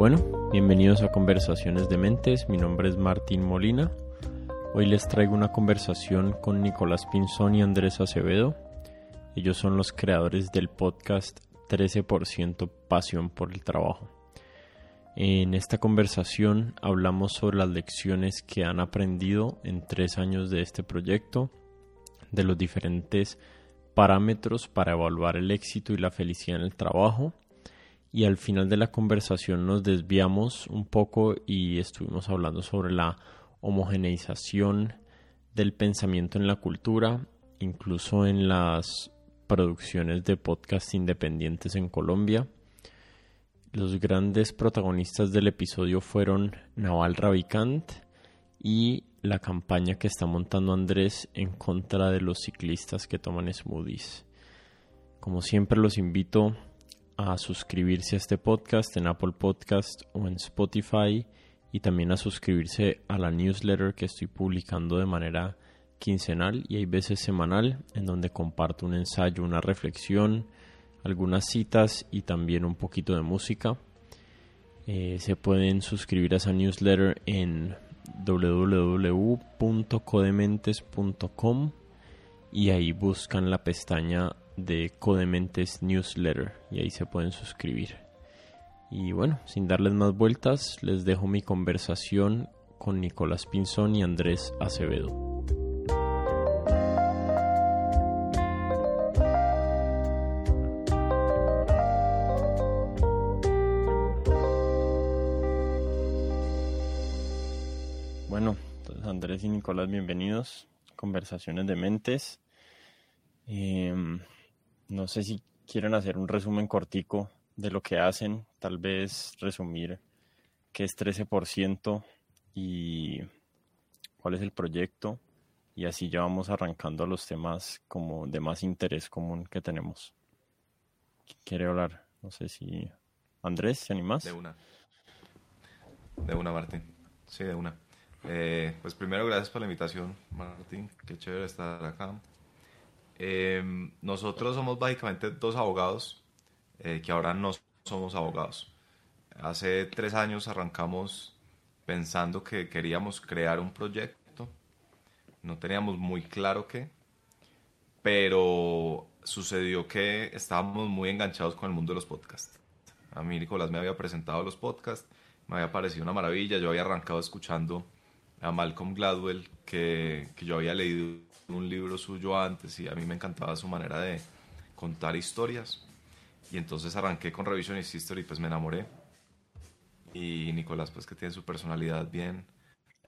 Bueno, bienvenidos a Conversaciones de Mentes, mi nombre es Martín Molina. Hoy les traigo una conversación con Nicolás Pinzón y Andrés Acevedo. Ellos son los creadores del podcast 13% Pasión por el Trabajo. En esta conversación hablamos sobre las lecciones que han aprendido en tres años de este proyecto, de los diferentes parámetros para evaluar el éxito y la felicidad en el trabajo y al final de la conversación nos desviamos un poco y estuvimos hablando sobre la homogeneización del pensamiento en la cultura, incluso en las producciones de podcast independientes en Colombia. Los grandes protagonistas del episodio fueron Naval Ravikant y la campaña que está montando Andrés en contra de los ciclistas que toman smoothies. Como siempre los invito a suscribirse a este podcast en Apple Podcast o en Spotify y también a suscribirse a la newsletter que estoy publicando de manera quincenal y hay veces semanal en donde comparto un ensayo, una reflexión, algunas citas y también un poquito de música. Eh, se pueden suscribir a esa newsletter en www.codementes.com y ahí buscan la pestaña de Codementes Newsletter y ahí se pueden suscribir. Y bueno, sin darles más vueltas, les dejo mi conversación con Nicolás Pinzón y Andrés Acevedo. Bueno, entonces Andrés y Nicolás, bienvenidos. Conversaciones de mentes. Em, no sé si quieren hacer un resumen cortico de lo que hacen, tal vez resumir qué es 13% y cuál es el proyecto y así ya vamos arrancando a los temas como de más interés común que tenemos. ¿Quiere hablar? No sé si... Andrés, ¿te animas? De una. De una, Martín. Sí, de una. Eh, pues primero, gracias por la invitación, Martín. Qué chévere estar acá. Em, nosotros somos básicamente dos abogados eh, que ahora no somos abogados. Hace tres años arrancamos pensando que queríamos crear un proyecto. No teníamos muy claro qué, pero sucedió que estábamos muy enganchados con el mundo de los podcasts. A mí Nicolás me había presentado los podcasts, me había parecido una maravilla. Yo había arrancado escuchando a Malcolm Gladwell, que, que yo había leído un libro suyo antes y a mí me encantaba su manera de contar historias. Y entonces arranqué con Revisionist History y pues me enamoré. Y Nicolás pues que tiene su personalidad bien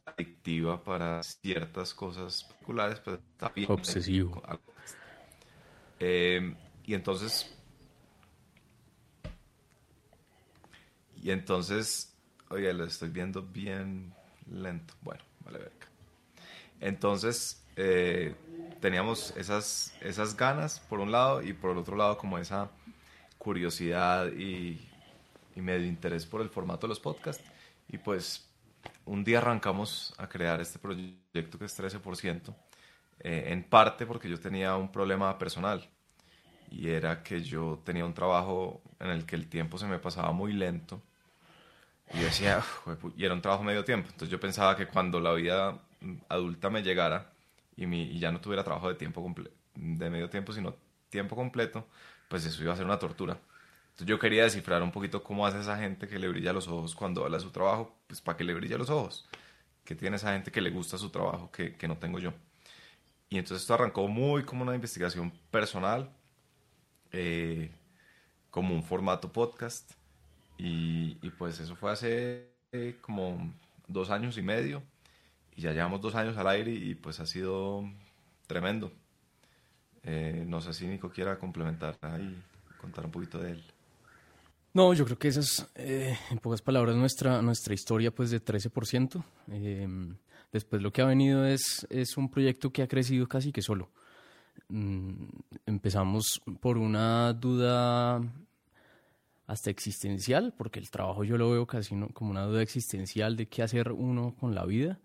adictiva para ciertas cosas particulares, pues está bien. Obsesivo. Eh, y entonces... Y entonces, oye, lo estoy viendo bien lento. Bueno, vale ver. Entonces, eh, teníamos esas, esas ganas por un lado y por el otro lado como esa curiosidad y, y medio interés por el formato de los podcasts. Y pues un día arrancamos a crear este proyecto que es 13%, eh, en parte porque yo tenía un problema personal y era que yo tenía un trabajo en el que el tiempo se me pasaba muy lento y decía, y era un trabajo medio tiempo, entonces yo pensaba que cuando la vida adulta me llegara, y, mi, y ya no tuviera trabajo de tiempo de medio tiempo, sino tiempo completo, pues eso iba a ser una tortura. Entonces yo quería descifrar un poquito cómo hace esa gente que le brilla los ojos cuando habla de su trabajo, pues para que le brilla los ojos. ¿Qué tiene esa gente que le gusta su trabajo que, que no tengo yo? Y entonces esto arrancó muy como una investigación personal, eh, como un formato podcast. Y, y, pues eso fue hace eh, como dos años y medio y ya llevamos dos años al aire y pues ha sido tremendo. Eh, no sé si Nico quiera complementar y contar un poquito de él. No, yo creo que esa es, eh, en pocas palabras, nuestra, nuestra historia pues de 13%. Eh, después lo que ha venido es, es un proyecto que ha crecido casi que solo. Mm, empezamos por una duda hasta existencial, porque el trabajo yo lo veo casi como una duda existencial de qué hacer uno con la vida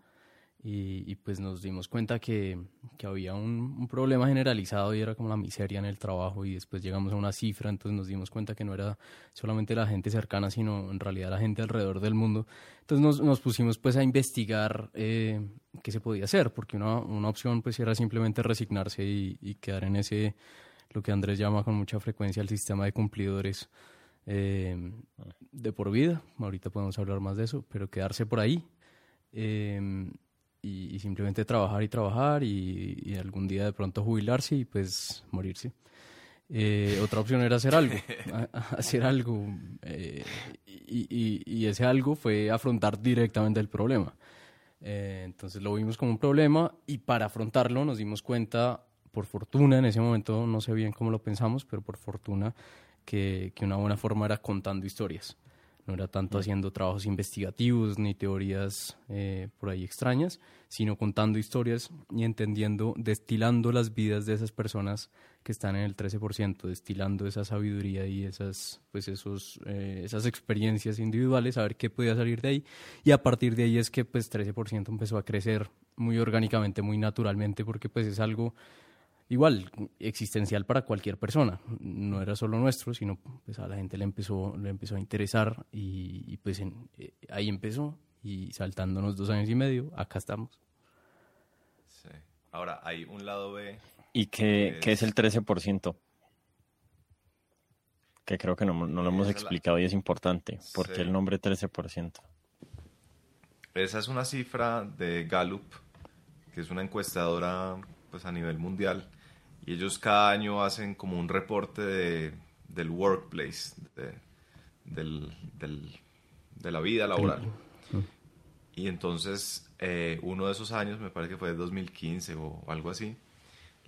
y, pues nos dimos cuenta que, que había un, un, problema generalizado y era como la miseria en el trabajo y después llegamos a una cifra, entonces nos dimos cuenta que no era solamente la gente cercana, sino en realidad la gente alrededor del mundo. Entonces nos, nos pusimos pues a investigar eh, qué se podía hacer, porque una, una opción pues era simplemente resignarse y, y, quedar en ese, lo que Andrés llama con mucha frecuencia el sistema de cumplidores. Eh, de por vida, ahorita podemos hablar más de eso, pero quedarse por ahí eh, y, simplemente trabajar y trabajar y, algún día de pronto jubilarse y pues morirse. Eh, otra opción era hacer algo, hacer algo eh, y, y, ese algo fue afrontar directamente el problema. Eh, entonces lo vimos como un problema y para afrontarlo nos dimos cuenta, por fortuna, en ese momento no sé bien cómo lo pensamos, pero por fortuna que, que una buena forma era contando historias no era tanto haciendo trabajos investigativos ni teorías eh, por ahí extrañas, sino contando historias y entendiendo, destilando las vidas de esas personas que están en el 13%, destilando esa sabiduría y esas, pues esos, eh, esas experiencias individuales, a ver qué podía salir de ahí. Y a partir de ahí es que pues 13% empezó a crecer muy orgánicamente, muy naturalmente, porque pues es algo igual existencial para cualquier persona. No era solo nuestro, sino pues a la gente le empezó, le empezó a interesar y, pues eh, ahí empezó y saltándonos dos años y medio, acá estamos. Sí. Ahora, hay un lado B. ¿Y qué, es... el 13%? Que creo que no, lo hemos explicado y es importante. ¿Por qué el nombre 13%? Esa es una cifra de Gallup, que es una encuestadora pues a nivel mundial y ellos cada año hacen como un reporte de, del workplace, de, del, de la vida laboral. Y entonces, eh, uno de esos años, me parece que fue de 2015 o algo así,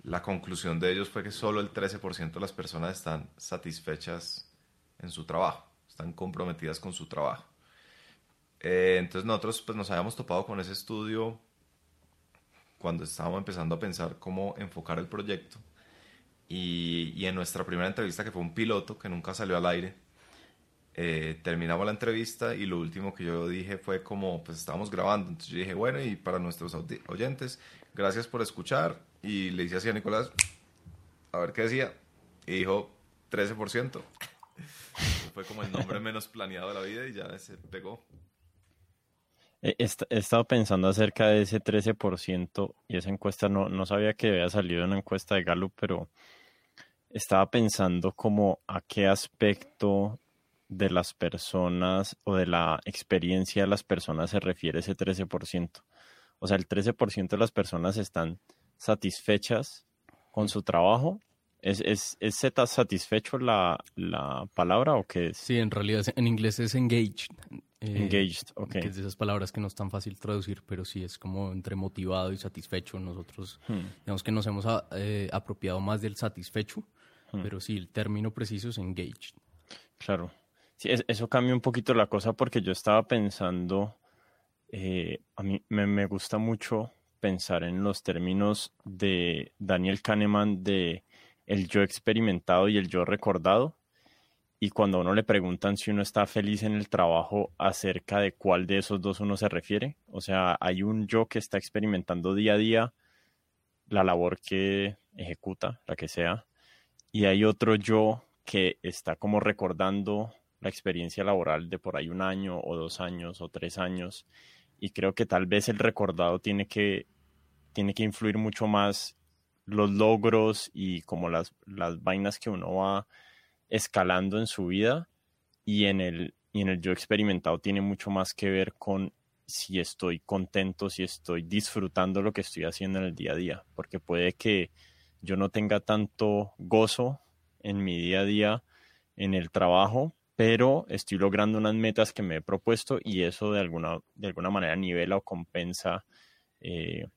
la conclusión de ellos fue que solo el 13% de las personas están satisfechas en su trabajo, están comprometidas con su trabajo. Eh, entonces nosotros pues, nos habíamos topado con ese estudio cuando estábamos empezando a pensar cómo enfocar el proyecto. Y, en nuestra primera entrevista, que fue un piloto que nunca salió al aire, eh, terminamos la entrevista y lo último que yo dije fue como, pues estábamos grabando, entonces yo dije, bueno, y para nuestros oyentes, gracias por escuchar. Y le hice así a Nicolás, a ver qué decía, y dijo 13%. fue como el nombre menos planeado de la vida y ya se pegó. He, estado pensando acerca de ese 13% y esa encuesta, no, no sabía que había salido una encuesta de Gallup, pero estaba pensando como a qué aspecto de las personas o de la experiencia de las personas se refiere ese 13%. O sea, el 13% de las personas están satisfechas con su trabajo. ¿Es, es, es satisfecho la, la palabra o qué es? Sí, en realidad en inglés es engaged. Eh, engaged, ok. Que es de esas palabras que no es tan fácil traducir, pero sí es como entre motivado y satisfecho. Nosotros, hmm. digamos que nos hemos eh, apropiado más del satisfecho, Hmm. Pero sí, el término preciso es engaged. Claro. Sí, eso cambia un poquito la cosa porque yo estaba pensando, eh, a mí me, gusta mucho pensar en los términos de Daniel Kahneman de el yo experimentado y el yo recordado. Y cuando a uno le preguntan si uno está feliz en el trabajo, acerca de cuál de esos dos uno se refiere. O sea, hay un yo que está experimentando día a día la labor que ejecuta, la que sea, y hay otro yo que está como recordando la experiencia laboral de por ahí un año o dos años o tres años y creo que tal vez el recordado tiene que, tiene que influir mucho más los logros y como las, las vainas que uno va escalando en su vida y en el, y en el yo experimentado tiene mucho más que ver con si estoy contento, si estoy disfrutando lo que estoy haciendo en el día a día, porque puede que yo no tenga tanto gozo en mi día a día en el trabajo, pero estoy logrando unas metas que me he propuesto y eso de alguna, de alguna manera nivela o compensa eh,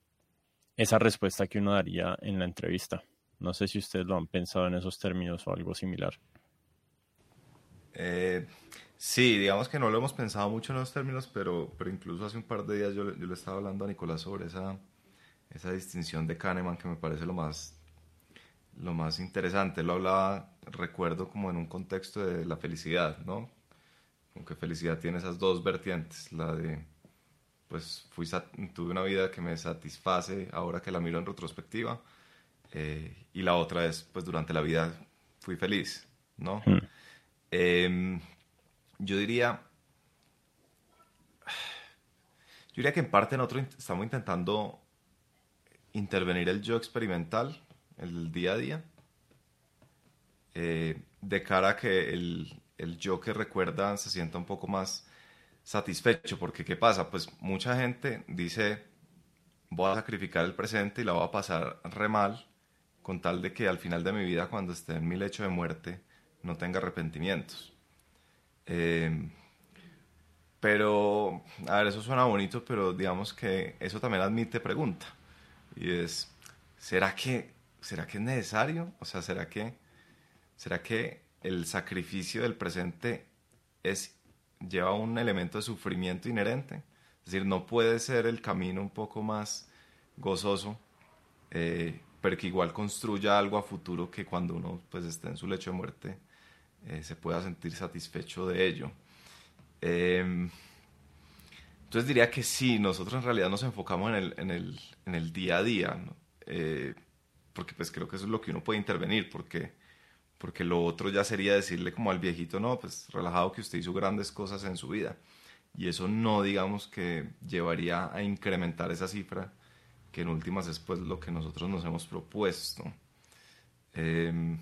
esa respuesta que uno daría en la entrevista. No sé si ustedes lo han pensado en esos términos o algo similar. Eh, sí, digamos que no lo hemos pensado mucho en esos términos, pero, pero incluso hace un par de días yo, yo le estaba hablando a Nicolás sobre esa, esa distinción de Kahneman que me parece lo más lo más interesante. Lo hablaba, recuerdo, como en un contexto de la felicidad, ¿no? Como que felicidad tiene esas dos vertientes, la de pues fui, tuve una vida que me satisface ahora que la miro en retrospectiva. Eh, y la otra es, pues durante la vida fui feliz, ¿no? Hmm. Em, yo diría, yo diría que en parte nosotros estamos intentando intervenir el yo experimental, el día a día, eh, de cara a que el, el yo que recuerda se sienta un poco más satisfecho, porque ¿qué pasa? Pues mucha gente dice, voy a sacrificar el presente y la voy a pasar re mal, con tal de que al final de mi vida, cuando esté en mi lecho de muerte, no tenga arrepentimientos. Eh, pero, a ver, eso suena bonito, pero digamos que eso también admite pregunta. Y es, ¿será que, ¿será que es necesario? O sea, ¿será que, ¿será que el sacrificio del presente es lleva un elemento de sufrimiento inherente. Es decir, no puede ser el camino un poco más gozoso, eh, pero que igual construya algo a futuro que cuando uno pues, esté en su lecho de muerte eh, se pueda sentir satisfecho de ello. Em, entonces diría que sí, nosotros en realidad nos enfocamos en el, en el, en el día a día, eh, porque pues creo que eso es lo que uno puede intervenir, porque porque lo otro ya sería decirle como al viejito, no, pues relajado que usted hizo grandes cosas en su vida. Y eso no, digamos, que llevaría a incrementar esa cifra, que en últimas es pues lo que nosotros nos hemos propuesto. Em,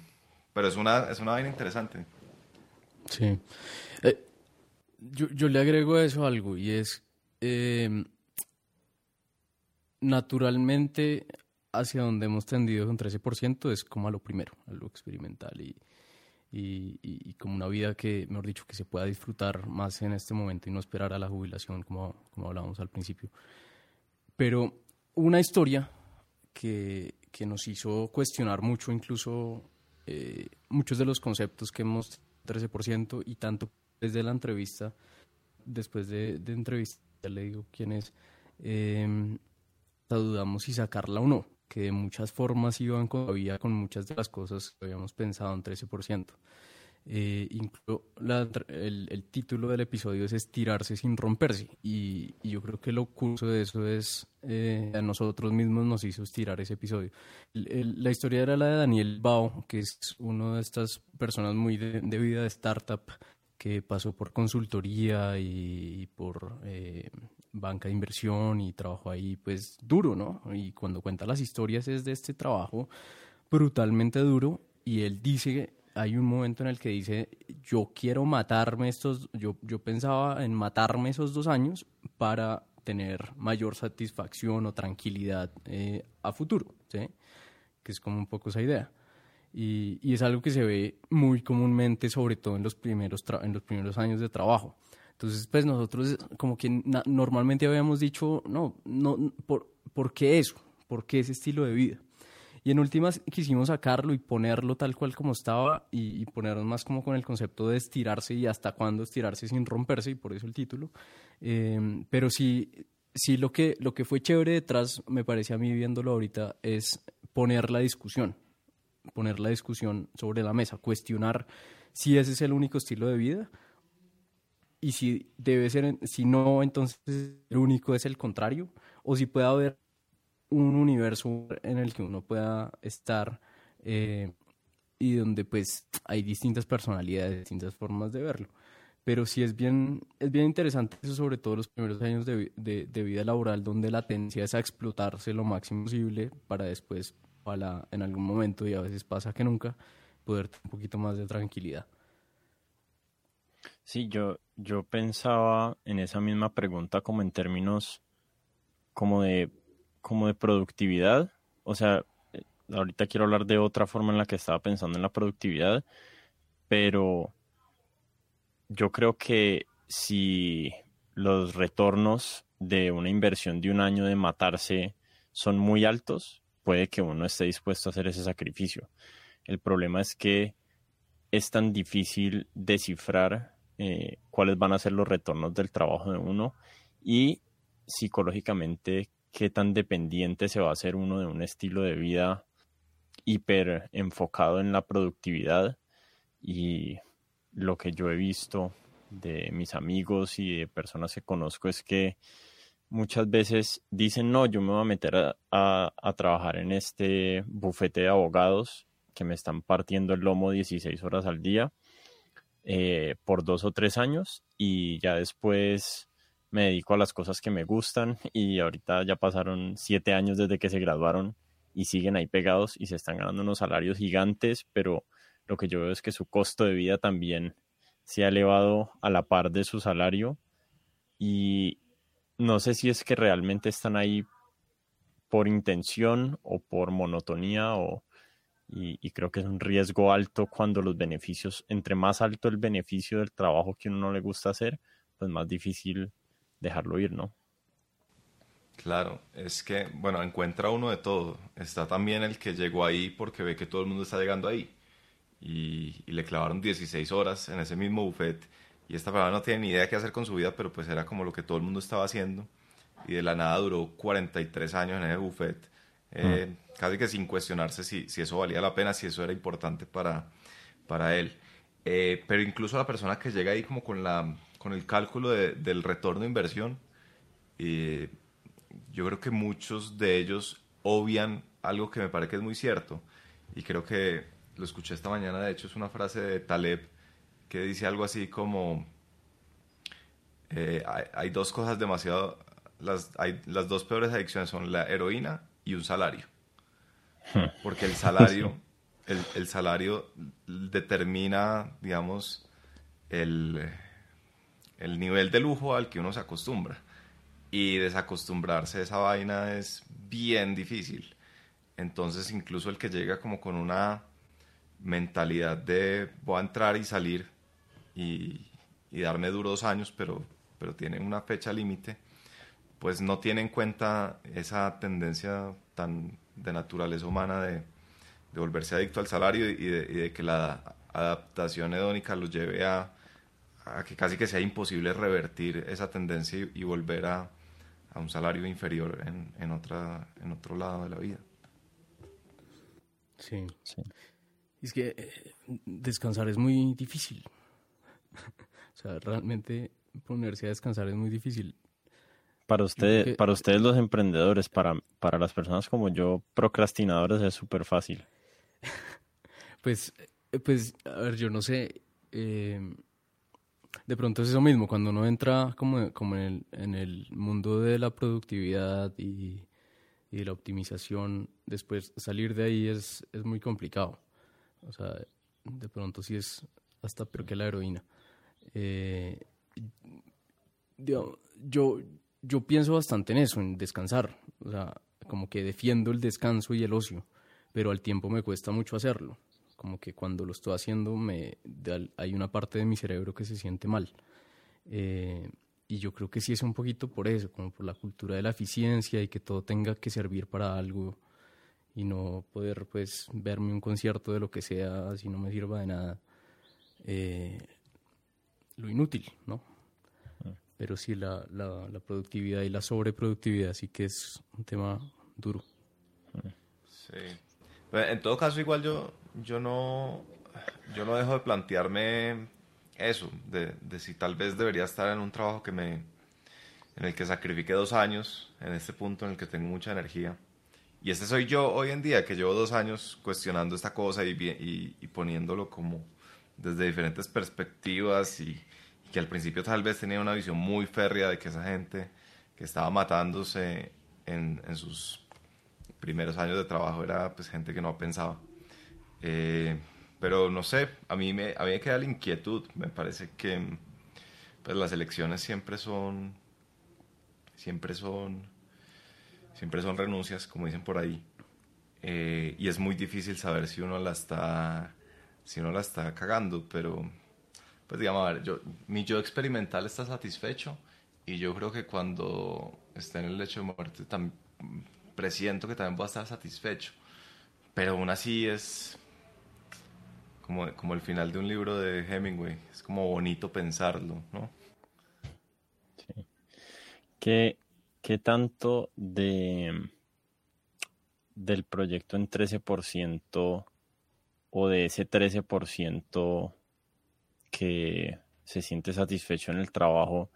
pero es una, es una vaina interesante. Sí. Eh, yo, yo, le agrego a eso algo y es, em, naturalmente hacia donde hemos tendido un 13% es como a lo primero, a lo experimental y, y, como una vida que, mejor dicho, que se pueda disfrutar más en este momento y no esperar a la jubilación como, como hablábamos al principio. Pero una historia que, que nos hizo cuestionar mucho, incluso eh, muchos de los conceptos que hemos 13% y tanto desde la entrevista, después de, de entrevista, le digo quién es, eh, dudamos si sacarla o no que de muchas formas iban todavía con muchas de las cosas que habíamos pensado en 13%. Eh, el, el, título del episodio es Estirarse sin romperse y, yo creo que lo curso de eso es eh, a nosotros mismos nos hizo estirar ese episodio. la historia era la de Daniel Bao, que es una de estas personas muy de, vida de startup que pasó por consultoría y, por eh, banca de inversión y trabajó ahí pues duro, ¿no? Y cuando cuenta las historias es de este trabajo brutalmente duro y él dice, hay un momento en el que dice, yo quiero matarme estos, yo, yo pensaba en matarme esos dos años para tener mayor satisfacción o tranquilidad eh, a futuro, ¿sí? Que es como un poco esa idea. Y, y, es algo que se ve muy comúnmente, sobre todo en los primeros, en los primeros años de trabajo. Entonces, pues nosotros como que normalmente habíamos dicho, no, no, ¿por, ¿por qué eso? ¿Por qué ese estilo de vida? Y en últimas quisimos sacarlo y ponerlo tal cual como estaba y, ponernos más como con el concepto de estirarse y hasta cuándo estirarse sin romperse y por eso el título. Em, pero sí, sí lo, que, lo que fue chévere detrás, me parece a mí viéndolo ahorita, es poner la discusión, poner la discusión sobre la mesa, cuestionar si ese es el único estilo de vida y si debe ser, si no, entonces el único es el contrario, o si puede haber un universo en el que uno pueda estar eh, y donde pues hay distintas personalidades, distintas formas de verlo. Pero sí es bien, es bien interesante eso, sobre todo los primeros años de, de, vida laboral, donde la tendencia es a explotarse lo máximo posible para después, ojalá en algún momento, y a veces pasa que nunca, poder tener un poquito más de tranquilidad. Sí, yo, yo pensaba en esa misma pregunta como en términos como de, como de productividad. O sea, eh, ahorita quiero hablar de otra forma en la que estaba pensando en la productividad, pero yo creo que si los retornos de una inversión de un año de matarse son muy altos, puede que uno esté dispuesto a hacer ese sacrificio. El problema es que es tan difícil descifrar eh, cuáles van a ser los retornos del trabajo de uno y psicológicamente qué tan dependiente se va a hacer uno de un estilo de vida hiper enfocado en la productividad y lo que yo he visto de mis amigos y de personas que conozco es que muchas veces dicen, no, yo me voy a meter a, a, trabajar en este bufete de abogados que me están partiendo el lomo 16 horas al día eh, por dos o tres años y ya después me dedico a las cosas que me gustan y ahorita ya pasaron siete años desde que se graduaron y siguen ahí pegados y se están ganando unos salarios gigantes, pero lo que yo veo es que su costo de vida también se ha elevado a la par de su salario y no sé si es que realmente están ahí por intención o por monotonía o y, creo que es un riesgo alto cuando los beneficios, entre más alto el beneficio del trabajo que uno no le gusta hacer, pues más difícil dejarlo ir, ¿no? Claro, es que, bueno, encuentra uno de todo. Está también el que llegó ahí porque ve que todo el mundo está llegando ahí. Y, le clavaron 16 horas en ese mismo buffet. Y esta persona no tiene ni idea qué hacer con su vida, pero pues era como lo que todo el mundo estaba haciendo. Y de la nada duró 43 años en ese buffet. Eh, mm. Casi que sin cuestionarse si, si, eso valía la pena, si eso era importante para, para él. Eh, pero incluso la persona que llega ahí como con, la, con el cálculo del retorno de inversión, eh, yo creo que muchos de ellos obvian algo que me parece que es muy cierto y creo que lo escuché esta mañana, de hecho es una frase de Taleb que dice algo así como eh, hay, dos cosas demasiado, las, hay, las dos peores adicciones son la heroína y un salario. Porque el salario, el, el salario determina, digamos, el, el nivel de lujo al que uno se acostumbra y desacostumbrarse a esa vaina es bien difícil. Entonces incluso el que llega como con una mentalidad de voy a entrar y salir y, darme duros años, pero, pero tiene una fecha límite, pues no tiene en cuenta esa tendencia tan de naturaleza humana de, volverse adicto al salario y de, que la adaptación hedónica los lleve a, que casi que sea imposible revertir esa tendencia y volver a, a un salario inferior en, en, otra, en otro lado de la vida. Sí. sí. Es que eh, descansar es muy difícil. o sea, realmente ponerse a descansar es muy difícil. Para, usted, para ustedes los emprendedores, para, para las personas como yo, procrastinadores, es súper fácil. pues, eh, pues, a ver, yo no sé. Eh, de pronto es eso mismo, cuando uno entra como, como en, el, en el mundo de la productividad y, y la optimización, después salir de ahí es, es muy complicado. O sea, de pronto sí es hasta peor que la heroína. Eh, yo, yo pienso bastante en eso, en descansar. O sea, como que defiendo el descanso y el ocio, pero al tiempo me cuesta mucho hacerlo como que cuando lo estoy haciendo me hay una parte de mi cerebro que se siente mal. Eh, y yo creo que sí es un poquito por eso, como por la cultura de la eficiencia y que todo tenga que servir para algo y no poder pues verme un concierto de lo que sea si no me sirva de nada. Eh, lo inútil, ¿no? Pero sí la, la, la, productividad y la sobreproductividad sí que es un tema duro. Sí. En todo caso, igual yo, yo no, yo no dejo de plantearme eso, de, de, si tal vez debería estar en un trabajo que me, en el que sacrifique dos años, en este punto en el que tengo mucha energía. Y este soy yo hoy en día, que llevo dos años cuestionando esta cosa y, y, y poniéndolo como desde diferentes perspectivas y, que al principio tal vez tenía una visión muy férrea de que esa gente que estaba matándose en, en sus primeros años de trabajo era pues gente que no pensaba. Eh, pero no sé, a mí, me, a mí me queda la inquietud. Me parece que pues, las elecciones siempre son, siempre son, siempre son renuncias, como dicen por ahí. Eh, y es muy difícil saber si uno la está, si uno la está cagando, pero pues digamos, a ver, yo, mi yo experimental está satisfecho y yo creo que cuando esté en el lecho de muerte también presiento que también voy a estar satisfecho. Pero aún así es, como, el final de un libro de Hemingway. Es como bonito pensarlo, ¿no? Sí. ¿Qué, qué tanto de del proyecto en 13% o de ese 13% que se siente satisfecho en el trabajo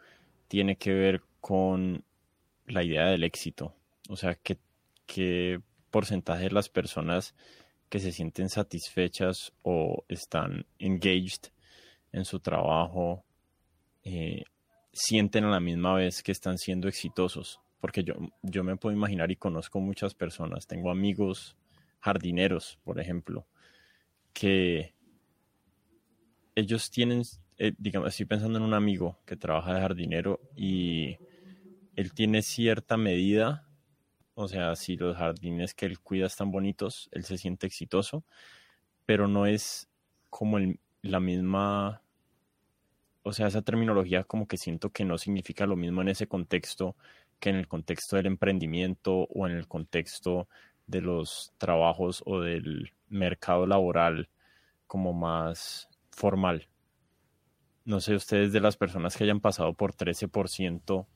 tiene que ver con la idea del éxito. O sea, ¿qué, qué porcentaje de las personas que se sienten satisfechas o están engaged en su trabajo eh, sienten a la misma vez que están siendo exitosos. Porque yo, yo me puedo imaginar y conozco muchas personas, tengo amigos jardineros, por ejemplo, que ellos tienen, eh, digamos, estoy pensando en un amigo que trabaja de jardinero y él tiene cierta medida, o sea, si los jardines que él cuida están bonitos, él se siente exitoso, pero no es como la misma, o sea, esa terminología como que siento que no significa lo mismo en ese contexto que en el contexto del emprendimiento o en el contexto de los trabajos o del mercado laboral como más formal. No sé, ustedes de las personas que hayan pasado por 13%,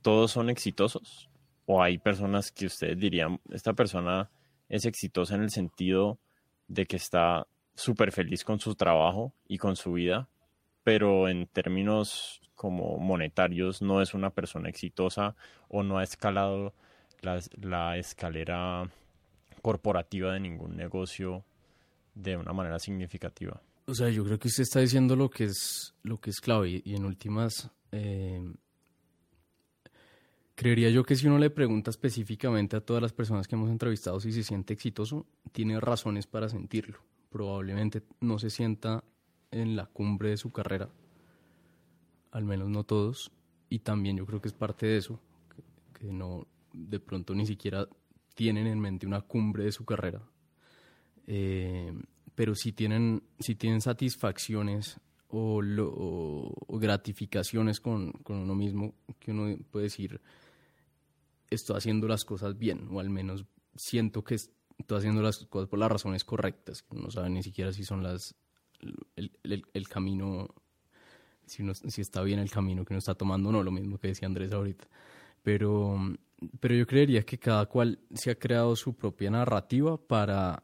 ¿todos son exitosos? ¿O hay personas que ustedes dirían, esta persona es exitosa en el sentido de que está súper feliz con su trabajo y con su vida, pero en términos como monetarios no es una persona exitosa o no ha escalado la, la escalera corporativa de ningún negocio de una manera significativa. O sea, yo creo que usted está diciendo lo que es, lo que es clave y, en últimas, eh, creería yo que si uno le pregunta específicamente a todas las personas que hemos entrevistado si se siente exitoso, tiene razones para sentirlo. Probablemente no se sienta en la cumbre de su carrera, al menos no todos, y también yo creo que es parte de eso, que no, de pronto ni siquiera tienen en mente una cumbre de su carrera, eh, pero si tienen, si tienen satisfacciones o, gratificaciones con, uno mismo, que uno puede decir, estoy haciendo las cosas bien, o al menos siento que estoy haciendo las cosas por las razones correctas, no sabe ni siquiera si son las, el, camino, si, si está bien el camino que uno está tomando o no, lo mismo que decía Andrés ahorita. Pero, pero yo creería que cada cual se ha creado su propia narrativa para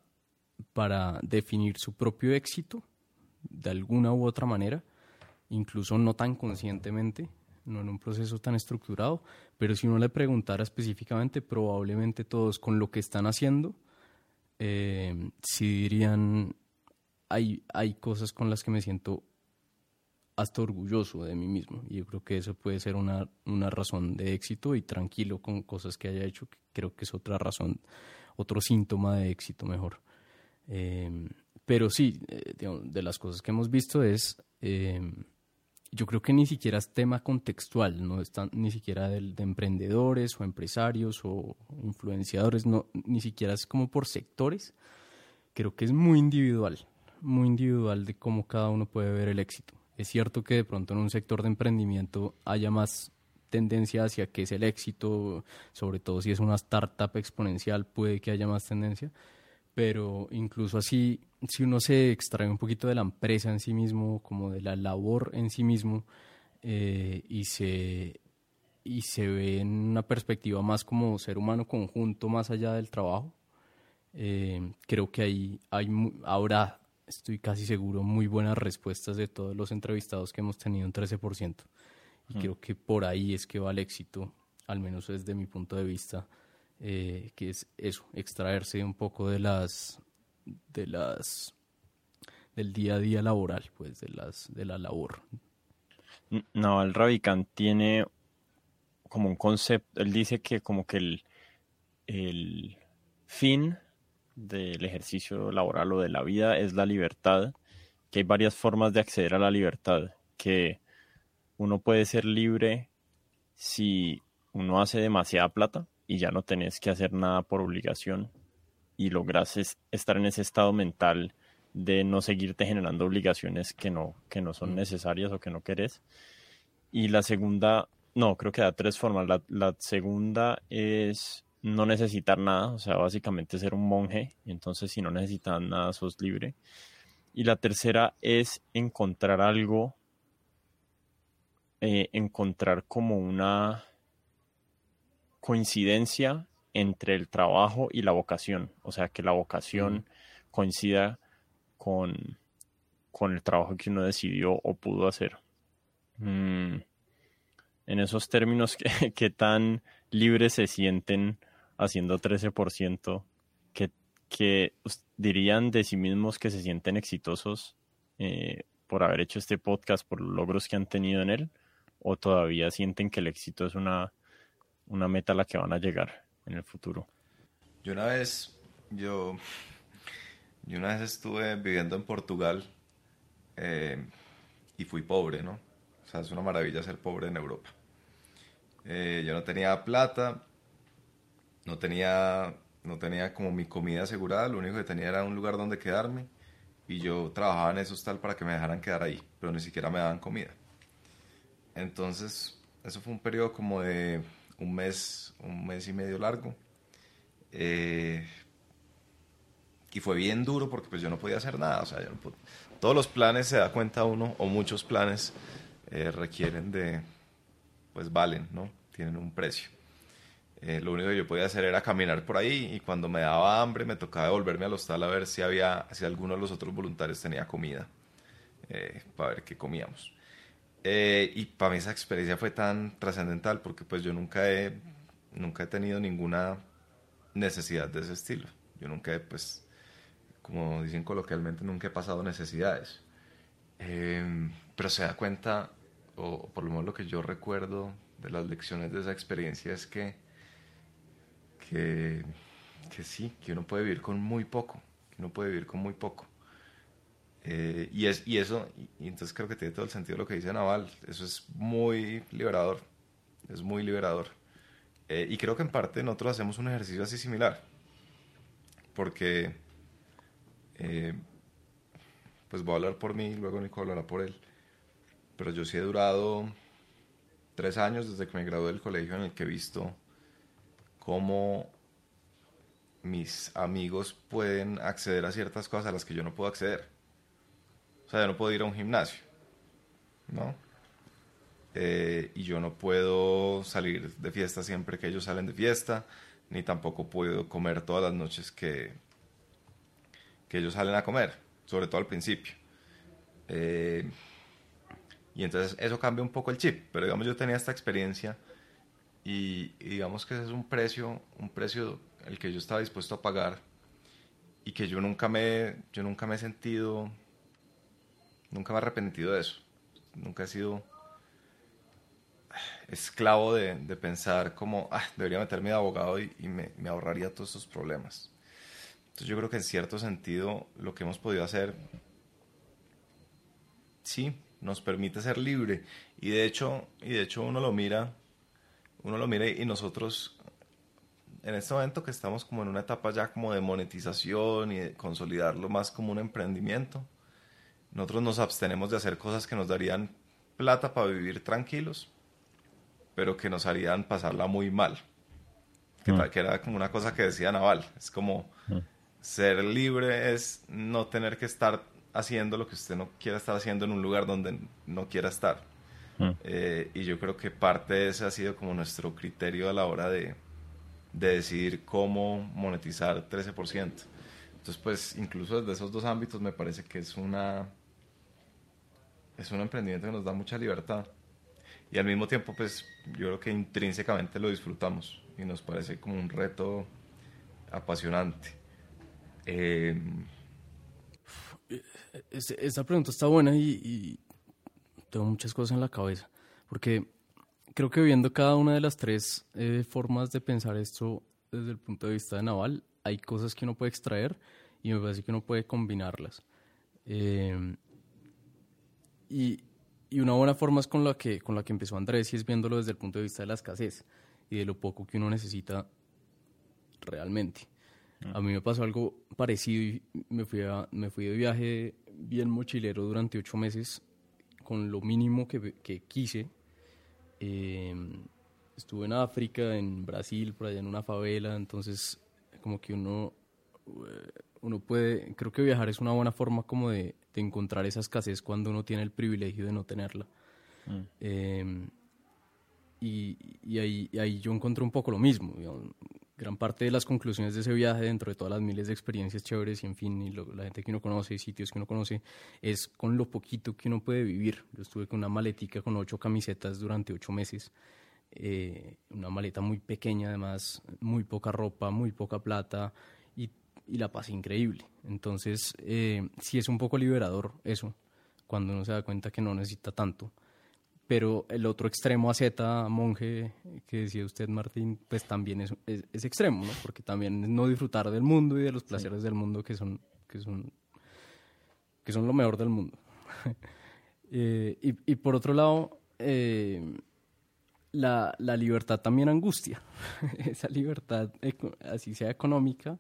para definir su propio éxito de alguna u otra manera, incluso no tan conscientemente, no en un proceso tan estructurado, pero si uno le preguntara específicamente, probablemente todos con lo que están haciendo, eh, dirían, hay, hay cosas con las que me siento hasta orgulloso de mí mismo. Y yo creo que eso puede ser una, una razón de éxito y tranquilo con cosas que haya hecho, que creo que es otra razón, otro síntoma de éxito mejor. Em, pero sí, eh, de las cosas que hemos visto es, em, yo creo que ni siquiera es tema contextual, no está ni siquiera de, de, emprendedores o empresarios o influenciadores, no, ni siquiera es como por sectores, creo que es muy individual, muy individual de cómo cada uno puede ver el éxito. Es cierto que de pronto en un sector de emprendimiento haya más tendencia hacia qué es el éxito, sobre todo si es una startup exponencial, puede que haya más tendencia, pero incluso así, si uno se extrae un poquito de la empresa en sí mismo, como de la labor en sí mismo, eh, y, se, y se ve en una perspectiva más como ser humano conjunto, más allá del trabajo, eh, creo que ahí hay, ahora estoy casi seguro, muy buenas respuestas de todos los entrevistados que hemos tenido, un 13%. Y mm. creo que por ahí es que va el éxito, al menos desde mi punto de vista eh, que es eso, extraerse un poco de las, de las, del día a día laboral, pues de las, de la labor. Naval Ravikant tiene como un concepto, él dice que como que el, el fin del ejercicio laboral o de la vida es la libertad, que hay varias formas de acceder a la libertad, que uno puede ser libre si uno hace demasiada plata, y ya no tenés que hacer nada por obligación y logras estar en ese estado mental de no seguirte generando obligaciones que no, que no son mm. necesarias o que no querés. Y la segunda, no, creo que da tres formas. La, la segunda es no necesitar nada, o sea, básicamente ser un monje, entonces si no necesitas nada, sos libre. Y la tercera es encontrar algo, eh, encontrar como una coincidencia entre el trabajo y la vocación, o sea, que la vocación coincida con, con, el trabajo que uno decidió o pudo hacer. Mm, en esos términos, ¿qué, tan libres se sienten haciendo 13%? ¿Qué, dirían de sí mismos que se sienten exitosos eh, por haber hecho este podcast, por los logros que han tenido en él? ¿O todavía sienten que el éxito es una, una meta a la que van a llegar en el futuro? Yo una vez, yo, yo una vez estuve viviendo en Portugal eh, y fui pobre, ¿no? O sea, es una maravilla ser pobre en Europa. Eh, yo no tenía plata, no tenía, no tenía como mi comida asegurada, lo único que tenía era un lugar donde quedarme y yo trabajaba en eso tal para que me dejaran quedar ahí, pero ni siquiera me daban comida. Entonces, eso fue un periodo como de un mes, un mes y medio largo. Eh, y fue bien duro porque pues yo no podía hacer nada, o sea, todos los planes se da cuenta uno, o muchos planes eh, requieren de, pues valen, ¿no? Tienen un precio. Eh, lo único que yo podía hacer era caminar por ahí y cuando me daba hambre me tocaba devolverme al hostal a ver si había, si alguno de los otros voluntarios tenía comida, para ver qué comíamos. Y para mí esa experiencia fue tan trascendental porque pues yo nunca he, nunca he tenido ninguna necesidad de ese estilo. Yo nunca he, pues, como dicen coloquialmente, nunca he pasado necesidades. Em, pero se da cuenta, o por lo menos lo que yo recuerdo de las lecciones de esa experiencia es que, que, que sí, que uno puede vivir con muy poco, que uno puede vivir con muy poco. Eh, y, es, y eso, y entonces creo que tiene todo el sentido lo que dice Naval, eso es muy liberador, es muy liberador. Eh, y creo que en parte nosotros hacemos un ejercicio así similar, porque, eh, pues voy a hablar por mí, luego Nico hablará por él, pero yo sí he durado tres años desde que me gradué del colegio en el que he visto cómo mis amigos pueden acceder a ciertas cosas a las que yo no puedo acceder. Sea, yo no puedo ir a un gimnasio, ¿no? Eh, y yo no puedo salir de fiesta siempre que ellos salen de fiesta, ni tampoco puedo comer todas las noches que, que ellos salen a comer, sobre todo al principio. Eh, y entonces eso cambia un poco el chip, pero digamos yo tenía esta experiencia y, digamos que ese es un precio, un precio el que yo estaba dispuesto a pagar y que yo nunca me, yo nunca me he sentido, nunca me he arrepentido de eso, nunca he sido esclavo de, pensar como, ah, debería meterme de abogado y, me, ahorraría todos estos problemas. Entonces yo creo que en cierto sentido lo que hemos podido hacer, sí, nos permite ser libre. Y de hecho, y de hecho uno lo mira, uno lo mira y nosotros en este momento que estamos como en una etapa ya como de monetización y de consolidarlo más como un emprendimiento, nosotros nos abstenemos de hacer cosas que nos darían plata para vivir tranquilos pero que nos harían pasarla muy mal. Que, mm. que, era como una cosa que decía Naval. Es como mm. ser libre es no tener que estar haciendo lo que usted no quiera estar haciendo en un lugar donde no quiera estar. Mm. Eh, y yo creo que parte de ese ha sido como nuestro criterio a la hora de, de decidir cómo monetizar 13%. Entonces, pues, incluso desde esos dos ámbitos me parece que es una es un emprendimiento que nos da mucha libertad y al mismo tiempo pues yo creo que intrínsecamente lo disfrutamos y nos parece como un reto apasionante. Eh... Esta pregunta está buena y, tengo muchas cosas en la cabeza, porque creo que viendo cada una de las tres eh, formas de pensar esto desde el punto de vista de Naval, hay cosas que uno puede extraer y me parece que uno puede combinarlas. Eh, y, y una buena forma es con la que, con la que empezó Andrés y es viéndolo desde el punto de vista de la escasez y de lo poco que uno necesita realmente. A mí me pasó algo parecido y me fui, me fui de viaje bien mochilero durante ocho meses con lo mínimo que, que quise. Em, estuve en África, en Brasil, por allá en una favela, entonces como que uno, eh, uno puede, creo que viajar es una buena forma como de, de encontrar esa escasez cuando uno tiene el privilegio de no tenerla. Mm. Em, y, y, ahí, ahí, yo encontré un poco lo mismo. gran parte de las conclusiones de ese viaje, dentro de todas las miles de experiencias chéveres y en fin, y la gente que uno conoce, sitios que uno conoce, es con lo poquito que uno puede vivir. Yo estuve con una maletica con ocho camisetas durante ocho meses, eh, una maleta muy pequeña además, muy poca ropa, muy poca plata y, la pasé increíble. Entonces, eh, sí es un poco liberador eso, cuando uno se da cuenta que no necesita tanto pero el otro extremo a Z, monje, que decía usted, Martín, pues también es, es, extremo, ¿no? Porque también es no disfrutar del mundo y de los placeres del mundo que son, que son, que son lo mejor del mundo. Eh, y, y, por otro lado, eh, la, la, libertad también angustia. Esa libertad, así sea económica,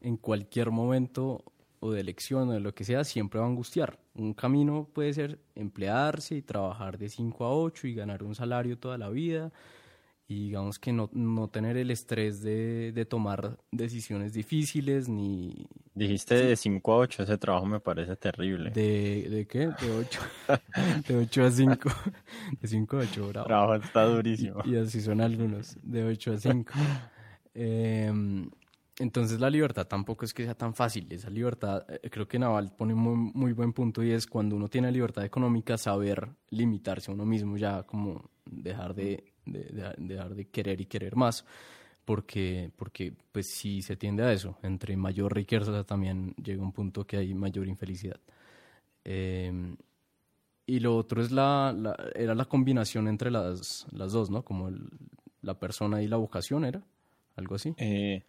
en cualquier momento o de elección o de lo que sea, siempre va a angustiar. Un camino puede ser emplearse y trabajar de 5 a 8 y ganar un salario toda la vida y digamos que no, no tener el estrés de, de, tomar decisiones difíciles ni... Dijiste de 5 a 8, ese trabajo me parece terrible. ¿De, de qué? De 8. de 8 a 5. De 5 a 8, bravo. trabajo está durísimo. Y, y, así son algunos, de 8 a 5. eh, entonces la libertad tampoco es que sea tan fácil. Esa libertad, eh, creo que Naval pone un muy, buen punto y es cuando uno tiene libertad económica, saber limitarse a uno mismo, ya como dejar de, dejar de querer y querer más. Porque, porque pues si se tiende a eso, entre mayor riqueza también llega un punto que hay mayor infelicidad. Em, y lo otro es la, era la combinación entre las, las dos, ¿no? Como la persona y la vocación, ¿era? Algo así. Eh,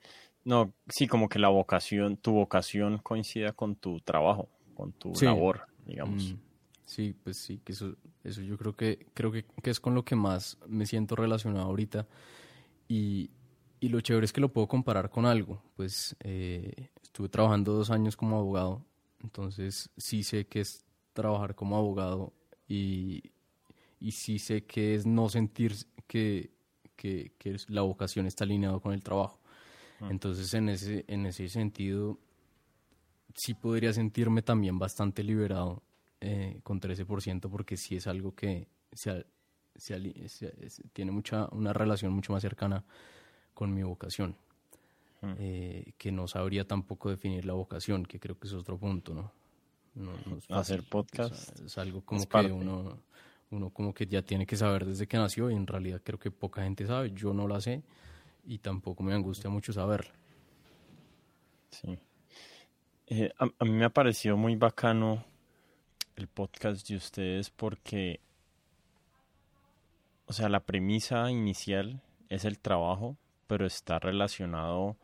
no, sí, como que la vocación, tu vocación coincida con tu trabajo, con tu labor, digamos. Mm, sí, pues sí, que eso, eso yo creo que, creo que, es con lo que más me siento relacionado ahorita. Y, y lo chévere es que lo puedo comparar con algo. Pues eh, estuve trabajando dos años como abogado, entonces sí sé que es trabajar como abogado y, y sí sé que es no sentir que, que, que la vocación está alineada con el trabajo. Entonces, en ese, en ese sentido, sí podría sentirme también bastante liberado eh, con 13%, porque sí es algo que se, tiene mucha, una relación mucho más cercana con mi vocación. Eh, que no sabría tampoco definir la vocación, que creo que es otro punto, ¿no? Hacer podcast. Es, algo como que uno, uno como que ya tiene que saber desde que nació y en realidad creo que poca gente sabe, yo no la sé y tampoco me angustia mucho saberlo. Sí. Eh, a, mí me ha parecido muy bacano el podcast de ustedes porque, o sea, la premisa inicial es el trabajo, pero está relacionado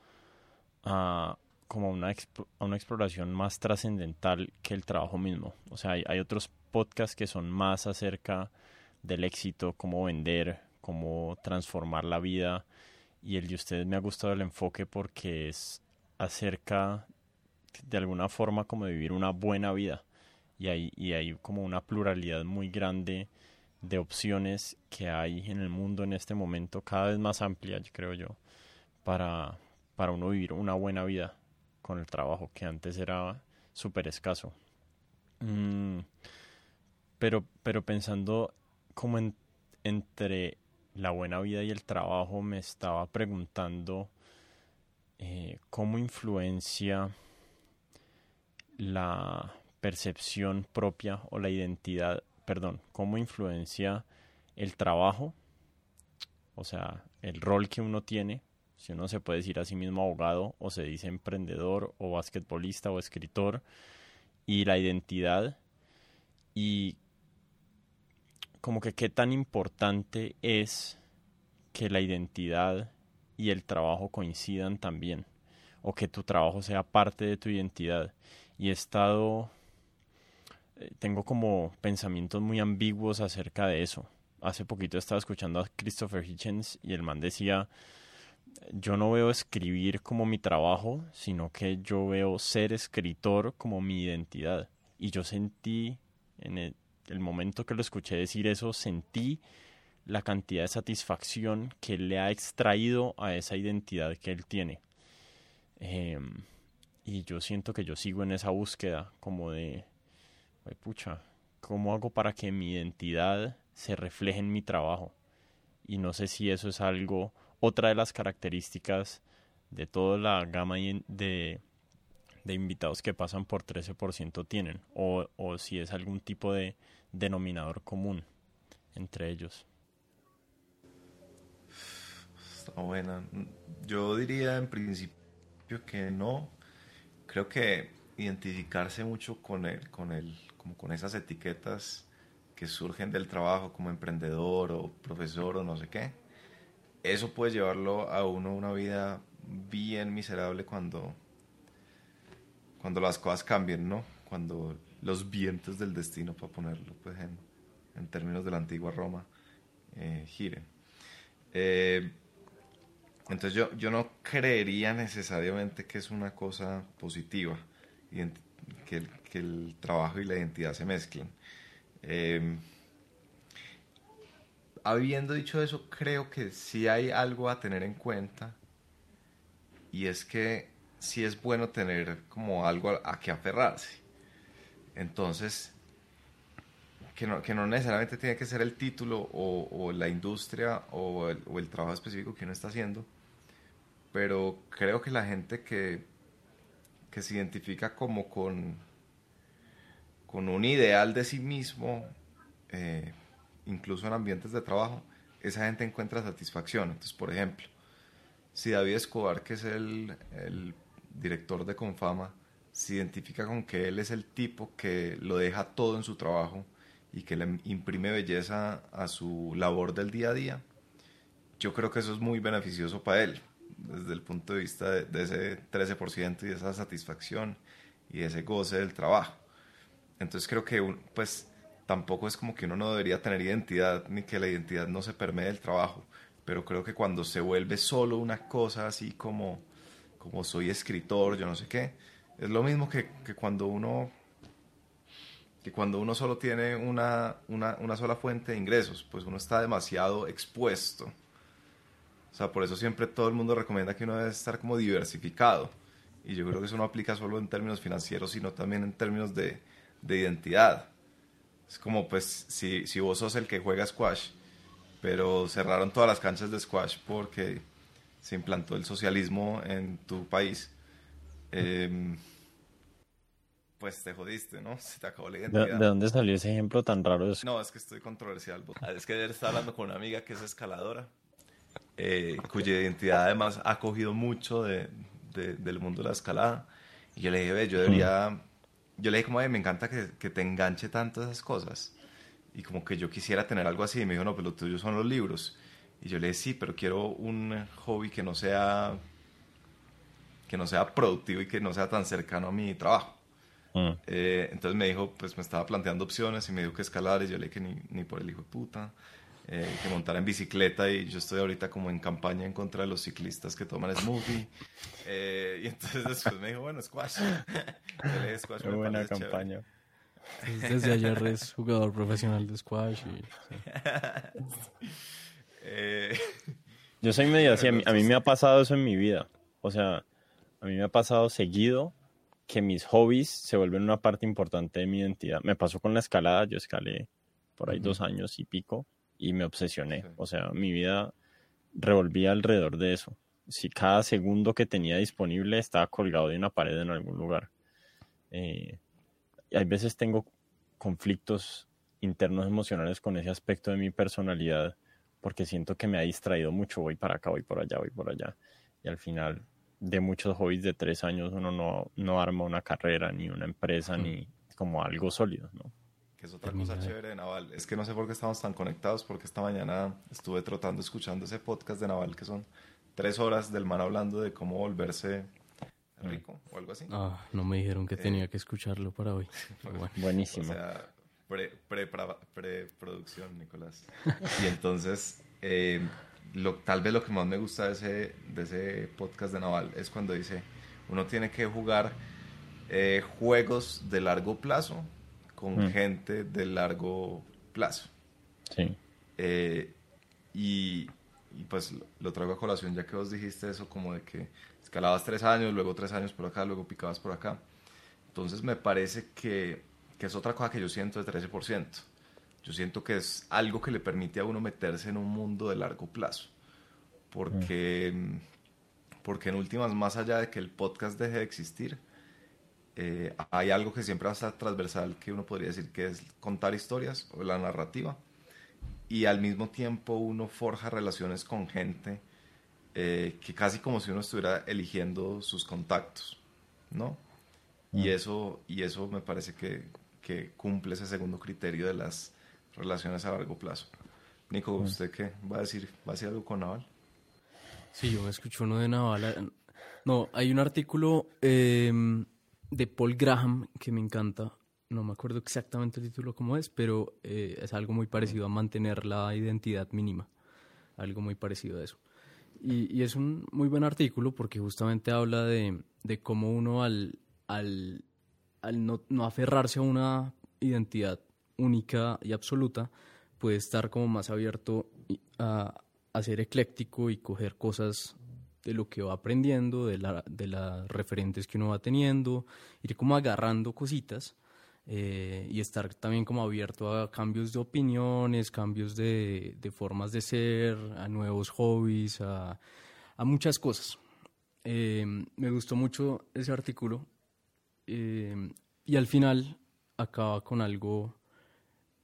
a como una, a una exploración más trascendental que el trabajo mismo. O sea, hay, hay otros podcasts que son más acerca del éxito, cómo vender, cómo transformar la vida y el de ustedes me ha gustado el enfoque porque es acerca de alguna forma como de vivir una buena vida y hay, y como una pluralidad muy grande de opciones que hay en el mundo en este momento, cada vez más amplia, creo yo, para, para uno vivir una buena vida con el trabajo, que antes era súper escaso. Mm, pero, pero pensando como en, entre la buena vida y el trabajo, me estaba preguntando eh, cómo influencia la percepción propia o la identidad, perdón, cómo influencia el trabajo, o sea, el rol que uno tiene, si uno se puede decir a sí mismo abogado o se dice emprendedor o basquetbolista o escritor, y la identidad y como que qué tan importante es que la identidad y el trabajo coincidan también, o que tu trabajo sea parte de tu identidad. Y he estado, eh, tengo como pensamientos muy ambiguos acerca de eso. Hace poquito estaba escuchando a Christopher Hitchens y el man decía, yo no veo escribir como mi trabajo, sino que yo veo ser escritor como mi identidad. Y yo sentí en el, el momento que lo escuché decir eso, sentí la cantidad de satisfacción que le ha extraído a esa identidad que él tiene. Em, y yo siento que yo sigo en esa búsqueda como de, pucha, ¿cómo hago para que mi identidad se refleje en mi trabajo? Y no sé si eso es algo, otra de las características de toda la gama de, de invitados que pasan por 13% tienen, o, o si es algún tipo de denominador común entre ellos. Está buena. Yo diría en principio que no. Creo que identificarse mucho con el, con el, como con esas etiquetas que surgen del trabajo como emprendedor o profesor o no sé qué, eso puede llevarlo a uno una vida bien miserable cuando, cuando las cosas cambien, ¿no? Cuando los vientos del destino, para ponerlo pues, en, en términos de la antigua Roma, eh, giren. Eh, entonces yo, yo no creería necesariamente que es una cosa positiva, que el, que el trabajo y la identidad se mezclen. Eh, habiendo dicho eso, creo que sí hay algo a tener en cuenta y es que sí es bueno tener como algo a, que aferrarse. Entonces, que no, que no, necesariamente tiene que ser el título o, la industria o el, trabajo específico que uno está haciendo, pero creo que la gente que, que se identifica como con, con un ideal de sí mismo, eh, incluso en ambientes de trabajo, esa gente encuentra satisfacción. Entonces, por ejemplo, si David Escobar, que es el director de Confama, se identifica con que él es el tipo que lo deja todo en su trabajo, y que le imprime belleza a su labor del día a día, yo creo que eso es muy beneficioso para él, desde el punto de vista de, ese 13% y de esa satisfacción y ese goce del trabajo. Entonces creo que pues tampoco es como que uno no debería tener identidad ni que la identidad no se permee del trabajo, pero creo que cuando se vuelve solo una cosa así como, como soy escritor, yo no sé qué, es lo mismo que, que cuando uno que cuando uno solo tiene una, una, una, sola fuente de ingresos, pues uno está demasiado expuesto. O sea, por eso siempre todo el mundo recomienda que uno debe estar como diversificado. Y yo creo que eso no aplica solo en términos financieros, sino también en términos de, de identidad. Es como, pues, si, si vos sos el que juega squash, pero cerraron todas las canchas de squash porque se implantó el socialismo en tu país. Eh, pues te jodiste, ¿no? Se te acabó la identidad. ¿De, ¿De, dónde salió ese ejemplo tan raro? No, es que estoy controversial. Es que ayer estaba hablando con una amiga que es escaladora, eh, cuya identidad además ha cogido mucho de, de, del mundo de la escalada. Y yo le dije, ve, yo debería... Mm. Yo le dije como, me encanta que, que, te enganche tanto esas cosas. Y como que yo quisiera tener algo así. Y me dijo, no, pero lo tuyo son los libros. Y yo le dije, sí, pero quiero un hobby que no sea... que no sea productivo y que no sea tan cercano a mi trabajo. Mm. Eh, entonces me dijo, pues me estaba planteando opciones y me dijo que escalar y yo le dije que ni, ni por el hijo de puta, eh, que montar en bicicleta y yo estoy ahorita como en campaña en contra de los ciclistas que toman smoothie. Eh, y entonces después me dijo, bueno, squash. yo le dije, squash Qué buena campaña. Desde ayer es jugador profesional de squash. Y, sí. eh, yo soy medio así, a mí, a mí me ha pasado eso en mi vida. O sea, a mí me ha pasado seguido que mis hobbies se vuelven una parte importante de mi identidad. Me pasó con la escalada, yo escalé por ahí uh -huh. dos años y pico y me obsesioné. Sí. O sea, mi vida revolvía alrededor de eso. Si cada segundo que tenía disponible estaba colgado de una pared en algún lugar. Eh, hay veces tengo conflictos internos emocionales con ese aspecto de mi personalidad porque siento que me ha distraído mucho, voy para acá, voy por allá, voy por allá. Y al final de muchos hobbies de tres años uno no, no arma una carrera, ni una empresa, mm. ni como algo sólido, ¿no? Que es otra cosa chévere de Naval. Es que no sé por qué estamos tan conectados, porque esta mañana estuve trotando escuchando ese podcast de Naval, que son tres horas del man hablando de cómo volverse rico o algo así. Ah, no me dijeron que eh, tenía que escucharlo para hoy. Bueno. Buenísimo. O sea, pre-producción, pre, pre Nicolás. y entonces... Eh, lo, tal vez lo que más me gusta de ese, de ese podcast de Naval es cuando dice, uno tiene que jugar eh, juegos de largo plazo con mm. gente de largo plazo. Sí. Eh, y, y, pues lo traigo a colación ya que vos dijiste eso como de que escalabas tres años, luego tres años por acá, luego picabas por acá. Entonces me parece que, que es otra cosa que yo siento de 13% yo siento que es algo que le permite a uno meterse en un mundo de largo plazo. Porque, mm. porque en últimas, más allá de que el podcast deje de existir, eh, hay algo que siempre va a estar transversal, que uno podría decir que es contar historias o la narrativa, y al mismo tiempo uno forja relaciones con gente eh, que casi como si uno estuviera eligiendo sus contactos, ¿no? Y, mm. eso, y eso me parece que, que cumple ese segundo criterio de las relaciones a largo plazo. Nico. ¿usted qué va a decir? ¿Va a decir algo con Naval? Sí, yo escucho uno de Naval. No, hay un artículo em, de Paul Graham que me encanta. No me acuerdo exactamente el título cómo es, pero eh, es algo muy parecido a mantener la identidad mínima. Algo muy parecido a eso. Y, es un muy buen artículo porque justamente habla de, de cómo uno al, al, al no, no, aferrarse a una identidad única y absoluta, puede estar como más abierto a, a ser ecléctico y coger cosas de lo que va aprendiendo, de, la, de las referentes que uno va teniendo, ir como agarrando cositas eh, y estar también como abierto a cambios de opiniones, cambios de, de formas de ser, a nuevos hobbies, a, a muchas cosas. Eh, me gustó mucho ese artículo eh, y al final acaba con algo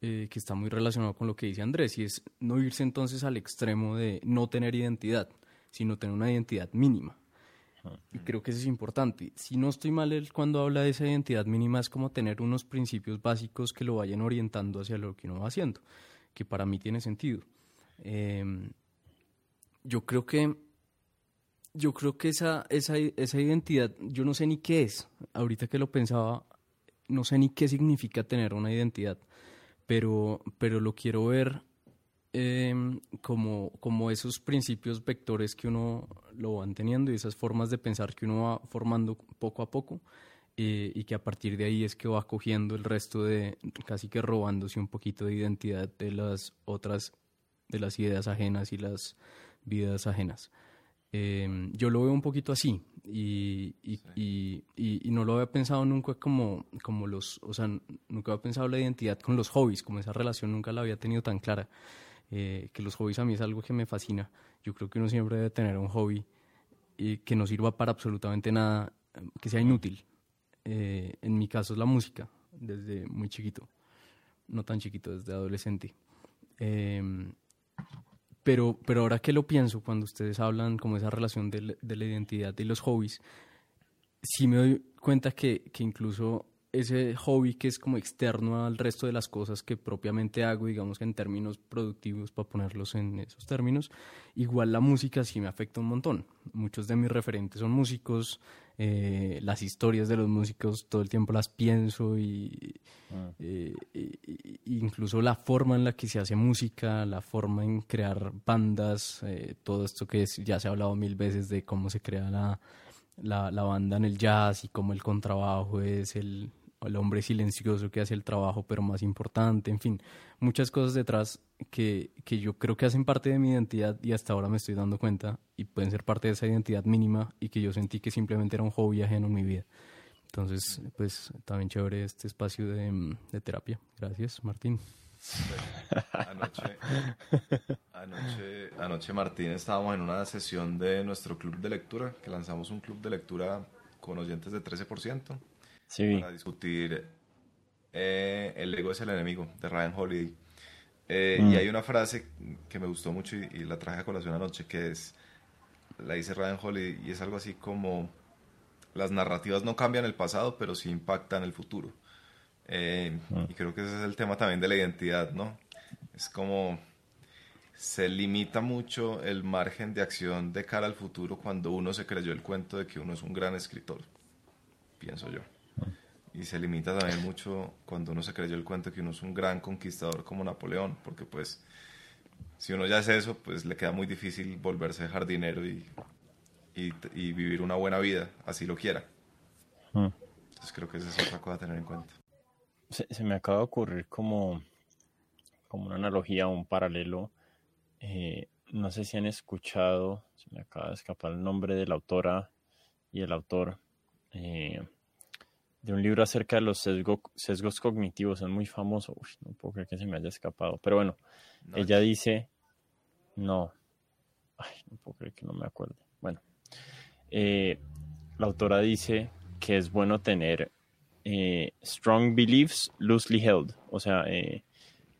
que está muy relacionado con lo que dice Andrés y es no irse entonces al extremo de no tener identidad sino tener una identidad mínima. Y creo que eso es importante. Si no estoy mal, él cuando habla de esa identidad mínima es como tener unos principios básicos que lo vayan orientando hacia lo que uno va haciendo, que para mí tiene sentido. Em, yo creo que yo creo que esa, esa, esa identidad, yo no sé ni qué es. Ahorita que lo pensaba, no sé ni qué significa tener una identidad, pero, pero lo quiero ver Em, como, como esos principios vectores que uno lo van teniendo y esas formas de pensar que uno va formando poco a poco eh, y que a partir de ahí es que va cogiendo el resto de, casi que robándose un poquito de identidad de las otras, de las ideas ajenas y las vidas ajenas. Em, yo lo veo un poquito así y, y, y, y, no lo había pensado nunca como, como los, o sea, nunca había pensado la identidad con los hobbies, como esa relación nunca la había tenido tan clara. Eh, que los hobbies a mí es algo que me fascina. Yo creo que uno siempre debe tener un hobby eh, que no sirva para absolutamente nada, que sea inútil. Eh, en mi caso es la música, desde muy chiquito, no tan chiquito, desde adolescente. Pero, pero ahora que lo pienso, cuando ustedes hablan como esa relación de, de la identidad y los hobbies, sí me doy cuenta que, que incluso ese hobby que es como externo al resto de las cosas que propiamente hago, digamos que en términos productivos, para ponerlos en esos términos, igual la música sí me afecta un montón. Muchos de mis referentes son músicos, eh, las historias de los músicos todo el tiempo las pienso y, ah. eh, incluso la forma en la que se hace música, la forma en crear bandas, eh, todo esto que ya se ha hablado mil veces de cómo se crea la, la, la, banda en el jazz y cómo el contrabajo es el, el hombre silencioso que hace el trabajo pero más importante, en fin, muchas cosas detrás que, que, yo creo que hacen parte de mi identidad y hasta ahora me estoy dando cuenta y pueden ser parte de esa identidad mínima y que yo sentí que simplemente era un hobby ajeno en mi vida. Entonces, pues también chévere este espacio de, de terapia. Gracias, Martín. Anoche, anoche, anoche, Martín, estábamos en una sesión de nuestro club de lectura, que lanzamos un club de lectura con oyentes de 13% para discutir eh, El ego es el enemigo de Ryan Holiday. Eh, y mm. hay una frase que me gustó mucho y, la traje a colación anoche, que es, la dice Ryan Holiday, y es algo así como, las narrativas no cambian el pasado, pero sí impactan el futuro. Eh, mm. Y creo que ese es el tema también de la identidad, ¿no? Es como se limita mucho el margen de acción de cara al futuro cuando uno se creyó el cuento de que uno es un gran escritor, pienso yo. Y se limita también mucho cuando uno se creyó el cuento que uno es un gran conquistador como Napoleón, porque pues si uno ya es eso, pues le queda muy difícil volverse jardinero y, y, y vivir una buena vida, así lo quiera. Hmm. Entonces creo que esa es otra cosa a tener en cuenta. Se, se me acaba de ocurrir como, como una analogía, un paralelo. Eh, no sé si han escuchado, se me acaba de escapar el nombre de la autora y el autor. Eh, de un libro acerca de los sesgos cognitivos, es muy famoso, no puedo creer que se me haya escapado, pero bueno, ella dice, no, ay, no puedo creer que no me acuerde, bueno, eh, la autora dice que es bueno tener eh, strong beliefs loosely held, o sea, eh,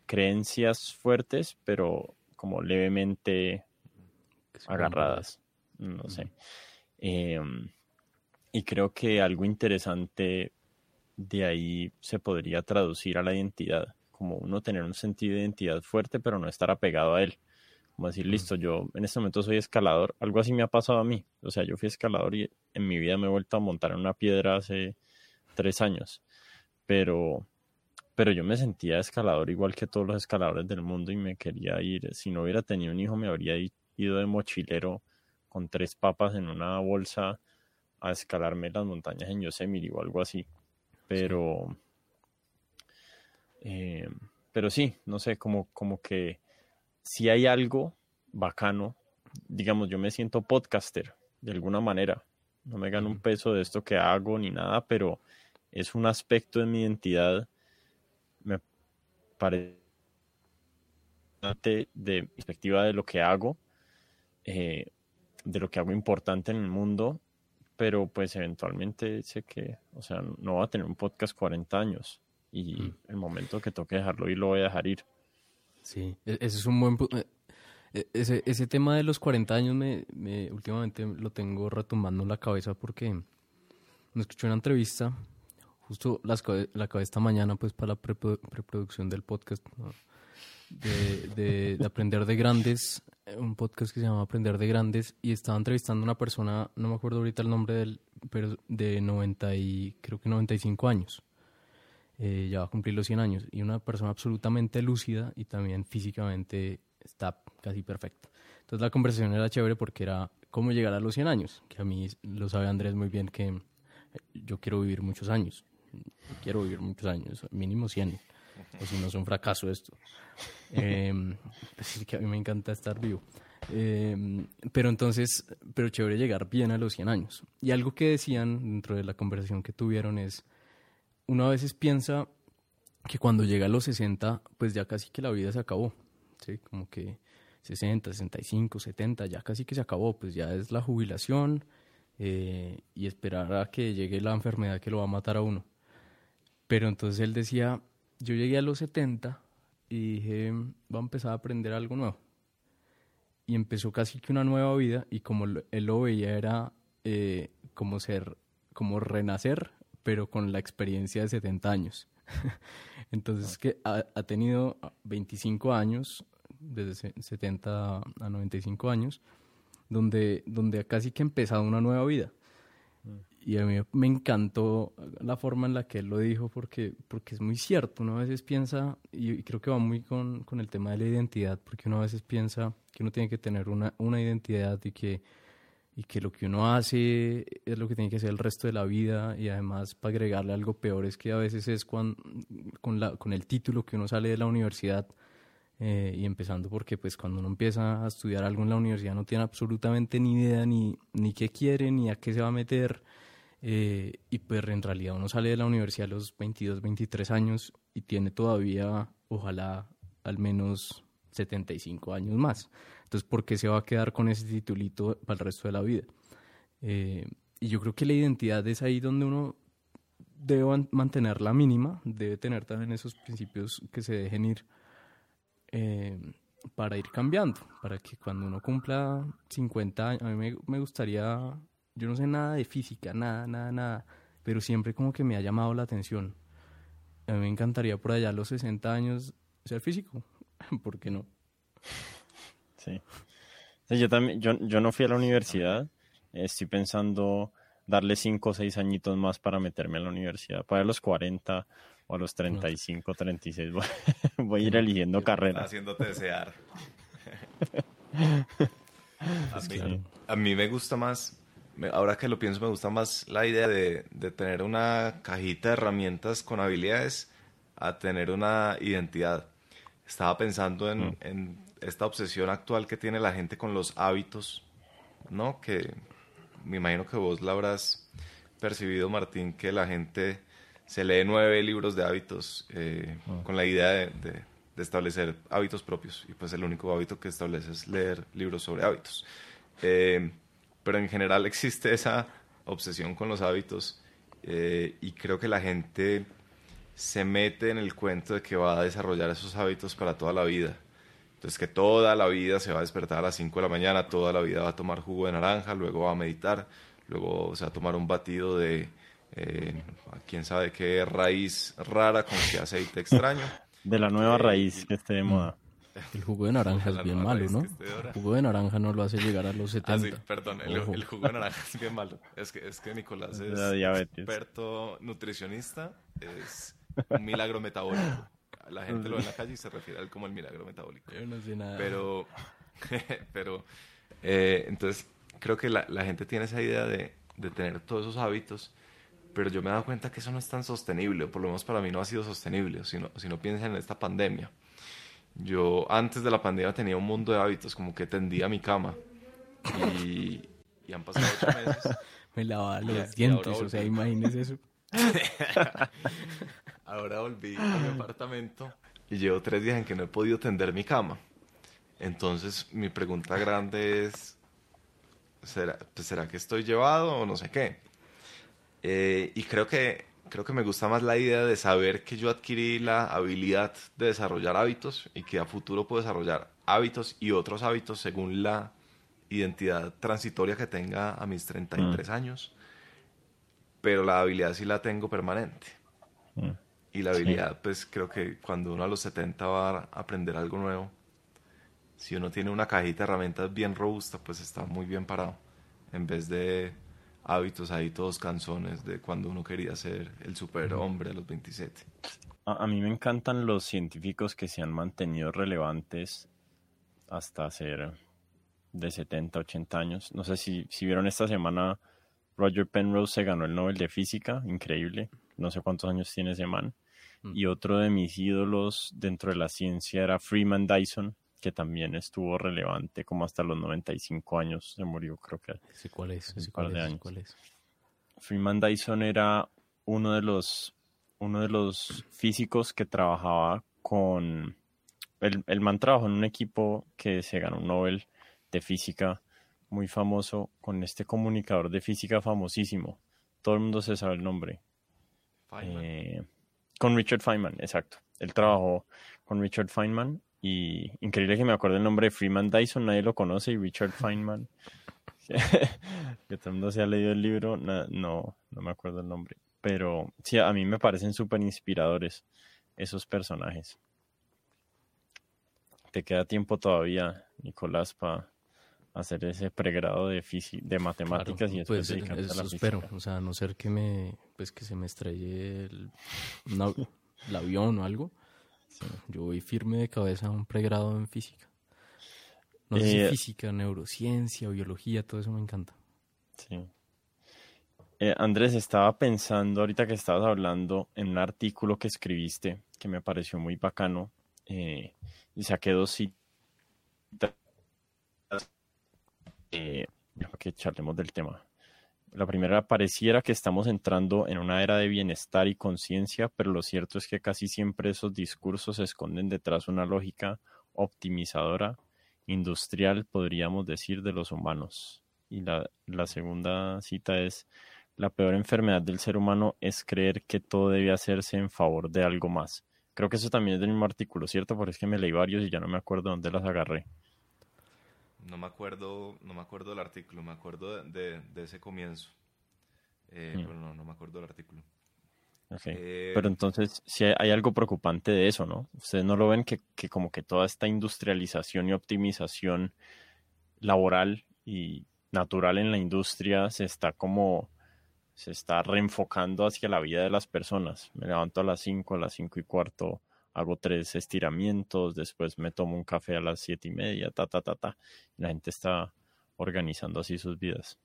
creencias fuertes, pero como levemente agarradas, no sé. Y creo que algo interesante de ahí se podría traducir a la identidad, como uno tener un sentido de identidad fuerte, pero no estar apegado a él. Como decir, listo, yo en este momento soy escalador, algo así me ha pasado a mí. O sea, yo fui escalador y en mi vida me he vuelto a montar en una piedra hace tres años, pero, pero yo me sentía escalador igual que todos los escaladores del mundo y me quería ir. Si no hubiera tenido un hijo, me habría ido de mochilero con tres papas en una bolsa a escalarme las montañas en Yosemite o algo así. Pero, eh, pero sí, no sé, como, como que si hay algo bacano, digamos, yo me siento podcaster de alguna manera. No me gano un peso de esto que hago ni nada, pero es un aspecto de mi identidad, me parece de perspectiva de lo que hago, eh, de lo que hago importante en el mundo pero pues eventualmente sé que, o sea, no va a tener un podcast 40 años y mm. el momento que toque dejarlo ir lo voy a dejar ir. Sí, e-, ese es un buen... Eh, e-, ese, ese tema de los 40 años me, me últimamente lo tengo retumbando en la cabeza porque me escuché una entrevista, justo la acabé esta mañana pues para la preproducción del podcast, de, de, aprender de grandes, un podcast que se llama Aprender de Grandes, y estaba entrevistando a una persona, no me acuerdo ahorita el nombre del, pero de 90 y creo que 95 años. Eh, ya va a cumplir los 100 años, y una persona absolutamente lúcida y también físicamente está casi perfecta. Entonces la conversación era chévere porque era cómo llegar a los 100 años, que a mí lo sabe Andrés muy bien que yo quiero vivir muchos años, quiero vivir muchos años, mínimo 100 o si no es un fracaso esto. Eh, pues que a mí me encanta estar vivo. Em, pero entonces, pero chévere llegar bien a los 100 años. Y algo que decían dentro de la conversación que tuvieron es, uno a veces piensa que cuando llega a los 60, pues ya casi que la vida se acabó, ¿sí? Como que 60, 65, 70, ya casi que se acabó, pues ya es la jubilación eh, y esperar a que llegue la enfermedad que lo va a matar a uno. Pero entonces él decía, yo llegué a los 70 y dije, voy a empezar a aprender algo nuevo. Y empezó casi que una nueva vida y como él lo veía era eh, como ser, como renacer, pero con la experiencia de 70 años. Entonces que ha, ha, tenido 25 años, desde 70 a 95 años, donde, donde ha casi que empezado una nueva vida y a mí me encantó la forma en la que él lo dijo porque, porque es muy cierto. Uno a veces piensa, y creo que va muy con, con el tema de la identidad, porque uno a veces piensa que uno tiene que tener una, una identidad y que, y que lo que uno hace es lo que tiene que hacer el resto de la vida y además para agregarle algo peor es que a veces es con, con, la, con el título que uno sale de la universidad eh, y empezando porque pues cuando uno empieza a estudiar algo en la universidad no tiene absolutamente ni idea ni, ni qué quiere ni a qué se va a meter eh, y pues en realidad uno sale de la universidad a los 22, 23 años y tiene todavía ojalá al menos 75 años más. Entonces, ¿por qué se va a quedar con ese titulito para el resto de la vida? Eh, y yo creo que la identidad es ahí donde uno debe mantenerla mínima, debe tener también esos principios que se dejen ir eh, para ir cambiando, para que cuando uno cumpla 50 años, a mí me, gustaría, yo no sé nada de física, nada, nada, nada, pero siempre como que me ha llamado la atención. A mí me encantaría por allá a los 60 años ser físico, ¿por qué no? Sí. yo también, yo, yo no fui a la universidad, estoy pensando darle 5 o 6 añitos más para meterme a la universidad, para los 40 o a los 35, 36 voy, voy a ir eligiendo carrera. Haciéndote desear. a, mí, me gusta más, ahora que lo pienso, me gusta más la idea de, de tener una cajita de herramientas con habilidades a tener una identidad. Estaba pensando en, mm. en esta obsesión actual que tiene la gente con los hábitos, ¿no? Que me imagino que vos la habrás percibido, Martín, que la gente se lee nueve libros de hábitos eh, ah. con la idea de, establecer hábitos propios. Y pues el único hábito que establece es leer libros sobre hábitos. Eh, pero en general existe esa obsesión con los hábitos eh, y creo que la gente se mete en el cuento de que va a desarrollar esos hábitos para toda la vida. Entonces que toda la vida se va a despertar a las 5 de la mañana, toda la vida va a tomar jugo de naranja, luego va a meditar, luego se va a tomar un batido de eh, quién sabe qué raíz rara con qué aceite extraño. De la nueva raíz que esté de moda. El jugo de naranja es bien malo, ¿no? El jugo de naranja no lo hace llegar a los 70. Ah, sí, perdón, el, jugo de naranja es bien malo. Es que, es que Nicolás es experto nutricionista, es un milagro metabólico. La gente lo ve en la calle y se refiere a él como el milagro metabólico. Yo no sé nada. Pero, pero eh, entonces creo que la, la, gente tiene esa idea de, de tener todos esos hábitos pero yo me he dado cuenta que eso no es tan sostenible, o por lo menos para mí no ha sido sostenible, si no, si no piensan en esta pandemia. Yo antes de la pandemia tenía un mundo de hábitos, como que tendía mi cama. Y, han pasado ocho meses. Me lavaba los dientes, o sea, imagínese eso. ahora volví a mi apartamento y llevo tres días en que no he podido tender mi cama. Entonces, mi pregunta grande es, ¿será, pues, ¿será que estoy llevado o no sé qué? Eh, y creo que creo que me gusta más la idea de saber que yo adquirí la habilidad de desarrollar hábitos y que a futuro puedo desarrollar hábitos y otros hábitos según la identidad transitoria que tenga a mis 33 mm. años. Pero la habilidad sí la tengo permanente. Mm. Y la habilidad, pues creo que cuando uno a los 70 va a aprender algo nuevo, si uno tiene una cajita de herramientas bien robusta, pues está muy bien parado. En vez de hábitos ahí todos canzones de cuando uno quería ser el superhombre a los 27. A, mí me encantan los científicos que se han mantenido relevantes hasta ser de 70, 80 años. No sé si, si vieron esta semana, Roger Penrose se ganó el Nobel de Física, increíble. No sé cuántos años tiene ese man. Mm. Y otro de mis ídolos dentro de la ciencia era Freeman Dyson, que también estuvo relevante como hasta los 95 años, se murió creo que cuál es, un par de años. Freeman Dyson era uno de los uno de los físicos que trabajaba con el, el man trabajó en un equipo que se ganó un Nobel de física muy famoso con este comunicador de física famosísimo. Todo el mundo se sabe el nombre. Eh, con Richard Feynman, exacto. Él trabajó con Richard Feynman y increíble que me acuerde el nombre de Freeman Dyson, nadie lo conoce, y Richard Feynman, que todo el mundo se ha leído el libro, no, no, me acuerdo el nombre. Pero sí, a mí me parecen súper inspiradores esos personajes. Te queda tiempo todavía, Nicolás, para hacer ese pregrado de de matemáticas y después pues, eso espero, o sea, a no ser que me pues que se me estrelle el, el avión o algo, yo voy firme de cabeza a un pregrado en física. No sé si eh, física, neurociencia, biología, todo eso me encanta. Sí. Eh, Andrés, estaba pensando ahorita que estabas hablando en un artículo que escribiste que me pareció muy bacano eh, y saqué dos citas para que charlemos del tema. La primera, pareciera que estamos entrando en una era de bienestar y conciencia, pero lo cierto es que casi siempre esos discursos se esconden detrás de una lógica optimizadora, industrial, podríamos decir, de los humanos. Y la, la segunda cita es, la peor enfermedad del ser humano es creer que todo debe hacerse en favor de algo más. Creo que eso también es del mismo artículo, ¿cierto? Porque es que me leí varios y ya no me acuerdo dónde las agarré. No me acuerdo, no me acuerdo del artículo, me acuerdo de, ese comienzo. Eh, mm. Pero no, no me acuerdo del artículo. Eh, pero entonces, si hay, algo preocupante de eso, ¿no? Ustedes no lo ven que, que, como que toda esta industrialización y optimización laboral y natural en la industria se está como se está reenfocando hacia la vida de las personas. Me levanto a las 5, a las 5 y cuarto, hago tres estiramientos, después me tomo un café a las siete y media, ta, ta, ta, ta. la gente está organizando así sus vidas.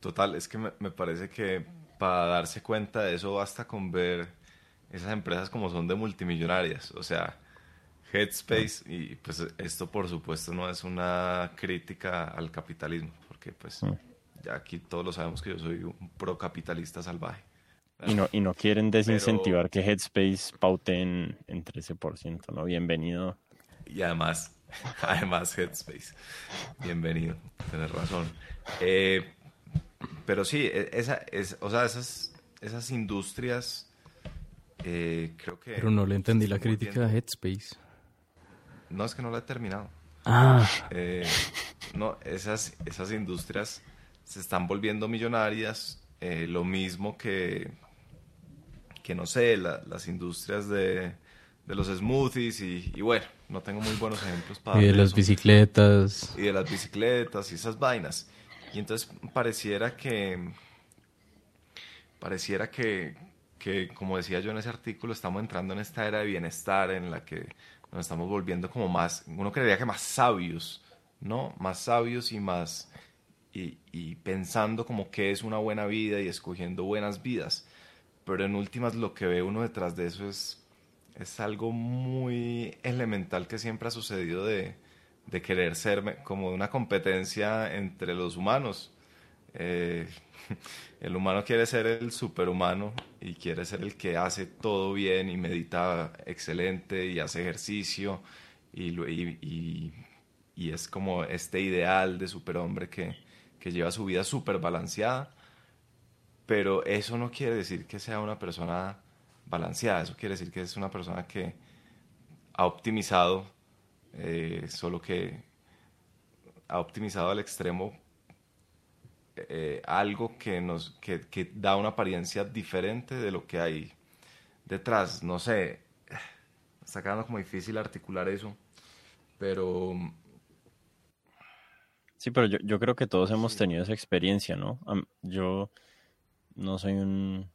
Total, es que me, parece que para darse cuenta de eso basta con ver esas empresas como son de multimillonarias. O sea, Headspace, y pues esto por supuesto no es una crítica al capitalismo, porque pues mm. ya aquí todos lo sabemos que yo soy un procapitalista salvaje. Y no, y no quieren desincentivar que Headspace paute en, en 13%, ¿no? Bienvenido. Y además, Además, Headspace. Bienvenido, tienes razón. Eh, pero sí, e, esa, es, o sea, esas, esas industrias, eh, creo que... Pero no le entendí la crítica a Headspace. No, es que no la he terminado. Ah. Eh, no, esas, esas industrias se están volviendo millonarias, lo mismo que, que no sé, las industrias de, de los smoothies y, bueno, no tengo muy buenos ejemplos para... Y de las bicicletas. Y de las bicicletas y esas vainas. Y entonces pareciera que, pareciera que, que, como decía yo en ese artículo, estamos entrando en esta era de bienestar en la que nos estamos volviendo como más, uno creería que más sabios, ¿no? Más sabios y más, y, y pensando como qué es una buena vida y escogiendo buenas vidas. Pero en últimas lo que ve uno detrás de eso es, es algo muy elemental que siempre ha sucedido de, de querer ser como una competencia entre los humanos. Eh, el humano quiere ser el superhumano y quiere ser el que hace todo bien y medita excelente y hace ejercicio y, y, y, es como este ideal de superhombre que, que lleva su vida súper balanceada. Pero eso no quiere decir que sea una persona balanceada, eso quiere decir que es una persona que ha optimizado eh, solo que ha optimizado al extremo eh, algo que, nos, que, que, da una apariencia diferente de lo que hay detrás. No sé, está quedando como difícil articular eso, pero... Sí, pero yo, yo creo que todos hemos tenido esa experiencia, ¿no? Yo no soy un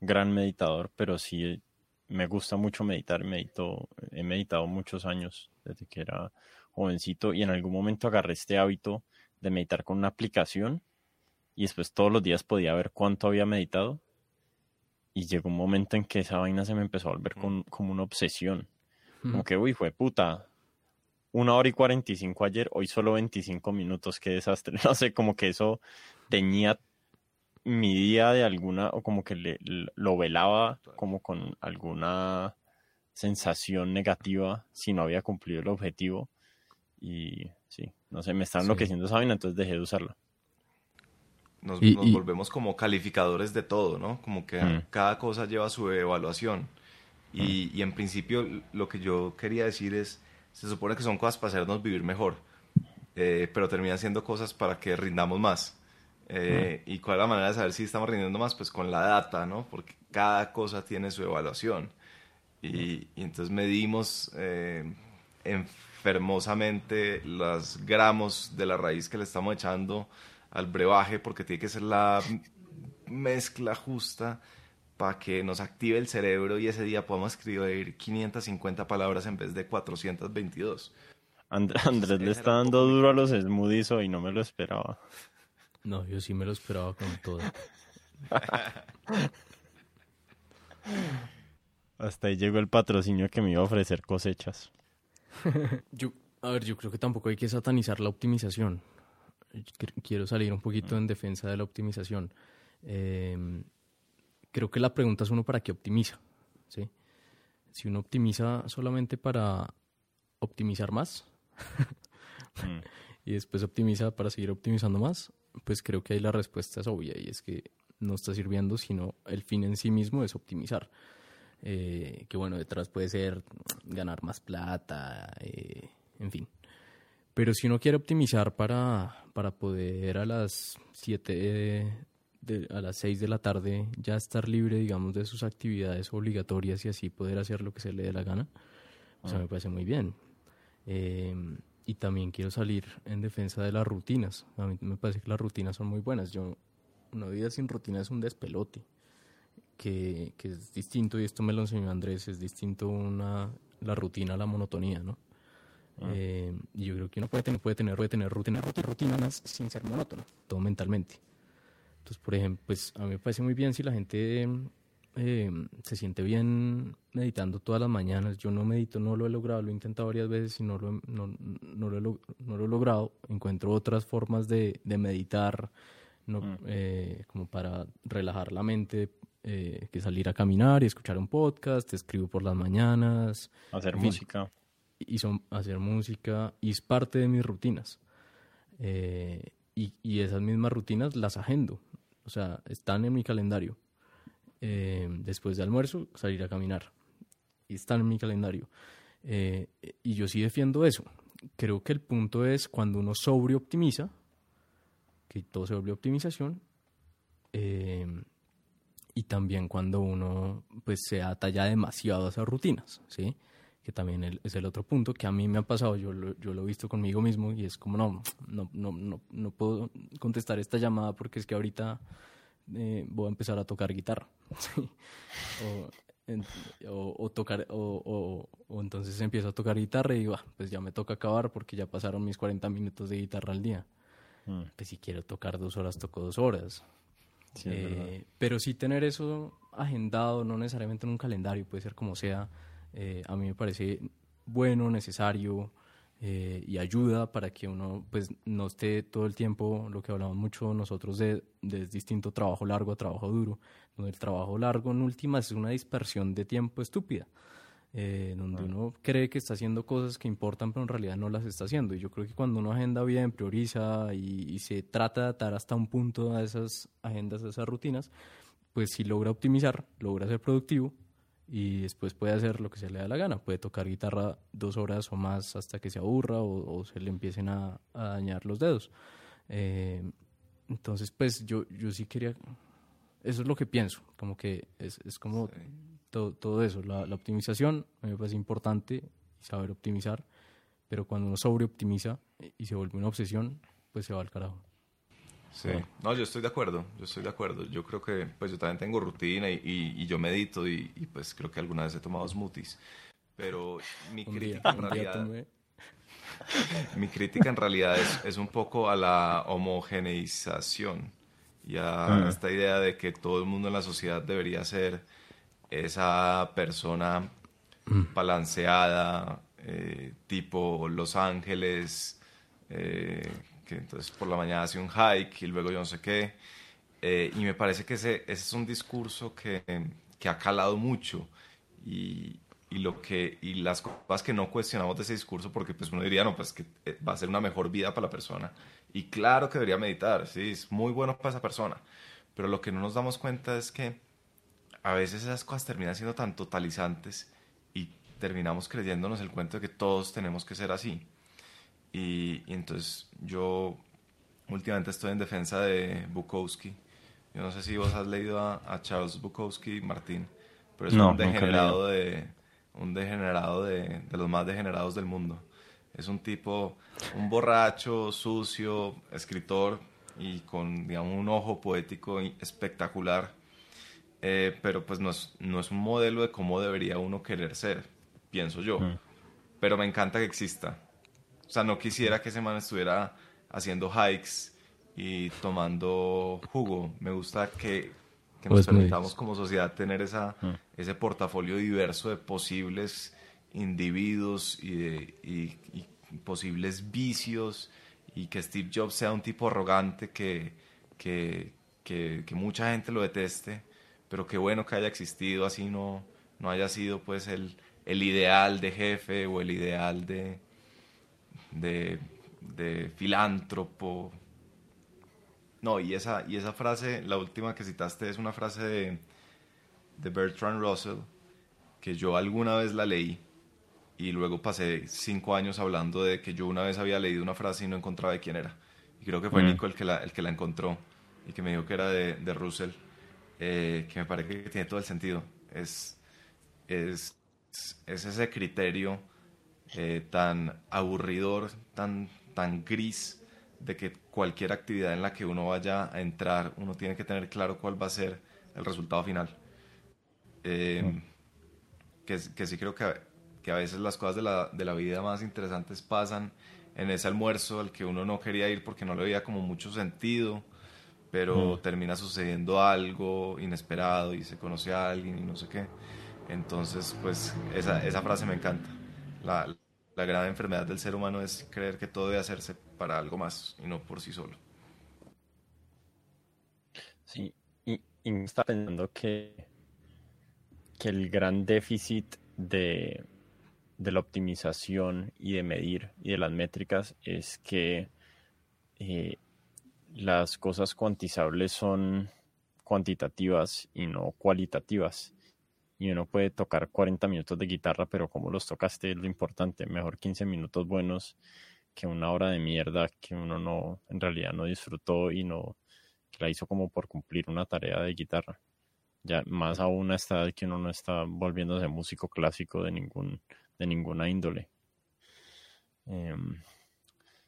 gran meditador, pero sí me gusta mucho meditar, medito, he meditado muchos años desde que era jovencito y en algún momento agarré este hábito de meditar con una aplicación y después todos los días podía ver cuánto había meditado y llegó un momento en que esa vaina se me empezó a volver como una obsesión. Como que, uy, fue puta, una hora y cuarenta y cinco ayer, hoy solo veinticinco minutos, qué desastre. No sé, como que eso tenía mi día de alguna, o como que le, lo velaba como con alguna sensación negativa si no había cumplido el objetivo. Y sí, no sé, me está enloqueciendo esa vaina, entonces dejé de usarla. Nos, volvemos como calificadores de todo, ¿no? Como que mm. cada cosa lleva su evaluación. Y, mm. y, en principio lo que yo quería decir es, se supone que son cosas para hacernos vivir mejor, eh, pero terminan siendo cosas para que rindamos más. Eh, ¿Y cuál es la manera de saber si estamos rindiendo más? Pues con la data, ¿no? Porque cada cosa tiene su evaluación. Y, entonces medimos eh, enfermosamente los gramos de la raíz que le estamos echando al brebaje, porque tiene que ser la mezcla justa para que nos active el cerebro y ese día podamos escribir 550 palabras en vez de 422. Andrés le está dando duro a los smoothies y no me lo esperaba. No, yo sí me lo esperaba con todo. Hasta ahí llegó el patrocinio que me iba a ofrecer cosechas. yo, a ver, yo creo que tampoco hay que satanizar la optimización. Quiero salir un poquito en defensa de la optimización. Em, creo que la pregunta es uno para qué optimiza. ¿sí? Si uno optimiza solamente para optimizar más mm. y después optimiza para seguir optimizando más, pues creo que ahí la respuesta es obvia y es que no está sirviendo, sino el fin en sí mismo es optimizar. Eh, que bueno, detrás puede ser ganar más plata, eh, en fin. Pero si uno quiere optimizar para, para poder a las 7, a las 6 de la tarde ya estar libre, digamos, de sus actividades obligatorias y así poder hacer lo que se le dé la gana, o sea, ah. me parece muy bien. Eh, y también quiero salir en defensa de las rutinas. A mí me parece que las rutinas son muy buenas. Yo, una vida sin rutina es un despelote, que, que es distinto, y esto me lo enseñó Andrés, es distinto una, la rutina a la monotonía, ¿no? Ah. Eh, y yo creo que uno puede tener, puede tener, puede tener rutina, rutina, rutinas sin ser monótono, todo mentalmente. Entonces, por ejemplo, pues a mí me parece muy bien si la gente eh, se siente bien meditando todas las mañanas. Yo no medito, no lo he logrado, lo he intentado varias veces y no lo, no, no lo, no lo he logrado. Encuentro otras formas de, de meditar, no, mm. eh, como para relajar la mente, eh, que salir a caminar y escuchar un podcast, escribo por las mañanas. Hacer música. y son hacer música y es parte de mis rutinas. Y, y, esas mismas rutinas las agendo, o sea, están en mi calendario. Eh, después de almuerzo, salir a caminar. Y están en mi calendario. Eh, y yo sí defiendo eso. Creo que el punto es cuando uno sobreoptimiza, que todo se vuelve optimización, y también cuando uno pues se ata ya demasiado a esas rutinas, ¿sí? que también es el otro punto que a mí me ha pasado, yo lo, yo lo he visto conmigo mismo y es como, no, no, no, no, no puedo contestar esta llamada porque es que ahorita eh, voy a empezar a tocar guitarra. o, o, tocar, o, o, entonces empiezo a tocar guitarra y digo, ah, pues ya me toca acabar porque ya pasaron mis 40 minutos de guitarra al día. Mm. Pues si quiero tocar dos horas, toco dos horas. eh, pero sí tener eso agendado, no necesariamente en un calendario, puede ser como sea, eh, a mí me parece bueno, necesario eh, y ayuda para que uno pues no esté todo el tiempo, lo que hablamos mucho nosotros de, de distinto trabajo largo a trabajo duro, donde el trabajo largo en última es una dispersión de tiempo estúpida. Eh, donde uno cree que está haciendo cosas que importan, pero en realidad no las está haciendo. Y yo creo que cuando uno agenda bien, prioriza y, y, se trata de atar hasta un punto a esas agendas, a esas rutinas, pues si logra optimizar, logra ser productivo y después puede hacer lo que se le da la gana. Puede tocar guitarra dos horas o más hasta que se aburra o, se le empiecen a, dañar los dedos. Eh, entonces, pues yo, yo sí quería, eso es lo que pienso, como que es, es como todo, todo, eso, la, la, optimización me parece importante saber optimizar, pero cuando uno sobreoptimiza y se vuelve una obsesión, pues se va al carajo. Sí, no, yo estoy de acuerdo, yo estoy de acuerdo. Yo creo que, pues yo también tengo rutina y, y, yo medito y, y, pues creo que alguna vez he tomado smoothies. Pero mi crítica en realidad... mi crítica en realidad es, es, un poco a la homogeneización y a esta idea de que todo el mundo en la sociedad debería ser esa persona mm. balanceada, eh, tipo Los Ángeles, eh, entonces por la mañana hace un hike y luego yo no sé qué. Eh, y me parece que ese, ese es un discurso que, que, ha calado mucho y, y, lo que, y las cosas que no cuestionamos de ese discurso porque pues uno diría, no, pues que eh, va a ser una mejor vida para la persona. Y claro que debería meditar, sí, es muy bueno para esa persona. Pero lo que no nos damos cuenta es que a veces esas cosas terminan siendo tan totalizantes y terminamos creyéndonos el cuento de que todos tenemos que ser así. Y, entonces yo últimamente estoy en defensa de Bukowski. Yo no sé si vos has leído a, Charles Bukowski, Martín, pero es un degenerado, de, un degenerado de, de los más degenerados del mundo. Es un tipo, un borracho, sucio, escritor y con digamos, un ojo poético espectacular. Eh, pero pues no es, no es, un modelo de cómo debería uno querer ser, pienso yo. Mm. Pero me encanta que exista. O sea, no quisiera que ese man estuviera haciendo hikes y tomando jugo. Me gusta que, que nos pues permitamos como sociedad tener esa, ah. ese portafolio diverso de posibles individuos y, y, posibles vicios y que Steve Jobs sea un tipo arrogante que, que, que, que, mucha gente lo deteste, pero qué bueno que haya existido, así no, no haya sido pues el, el ideal de jefe o el ideal de, de, de filántropo. No, y esa, y esa frase, la última que citaste, es una frase de, de Bertrand Russell, que yo alguna vez la leí y luego pasé cinco años hablando de que yo una vez había leído una frase y no encontraba de quién era. Y creo que fue mm. Nico el que, la, el que la encontró y que me dijo que era de, de Russell, eh, que me parece que tiene todo el sentido. Es, es, es ese criterio eh, tan aburridor, tan, tan gris, de que cualquier actividad en la que uno vaya a entrar, uno tiene que tener claro cuál va a ser el resultado final. Eh, que, que, sí creo que, que, a veces las cosas de la, de la vida más interesantes pasan en ese almuerzo al que uno no quería ir porque no le veía como mucho sentido, pero termina sucediendo algo inesperado y se conoce a alguien y no sé qué. Entonces, pues esa, esa frase me encanta. La, la grave enfermedad del ser humano es creer que todo debe hacerse para algo más y no por sí solo. Sí, y, me está pensando que, que el gran déficit de, de la optimización y de medir y de las métricas es que eh, las cosas cuantizables son cuantitativas y no cualitativas. Y uno puede tocar 40 minutos de guitarra, pero como los tocaste es lo importante. Mejor 15 minutos buenos que una hora de mierda que uno no, en realidad no disfrutó y no la hizo como por cumplir una tarea de guitarra. Ya más aún a esta edad que uno no está volviéndose músico clásico de ningún, de ninguna índole. Em,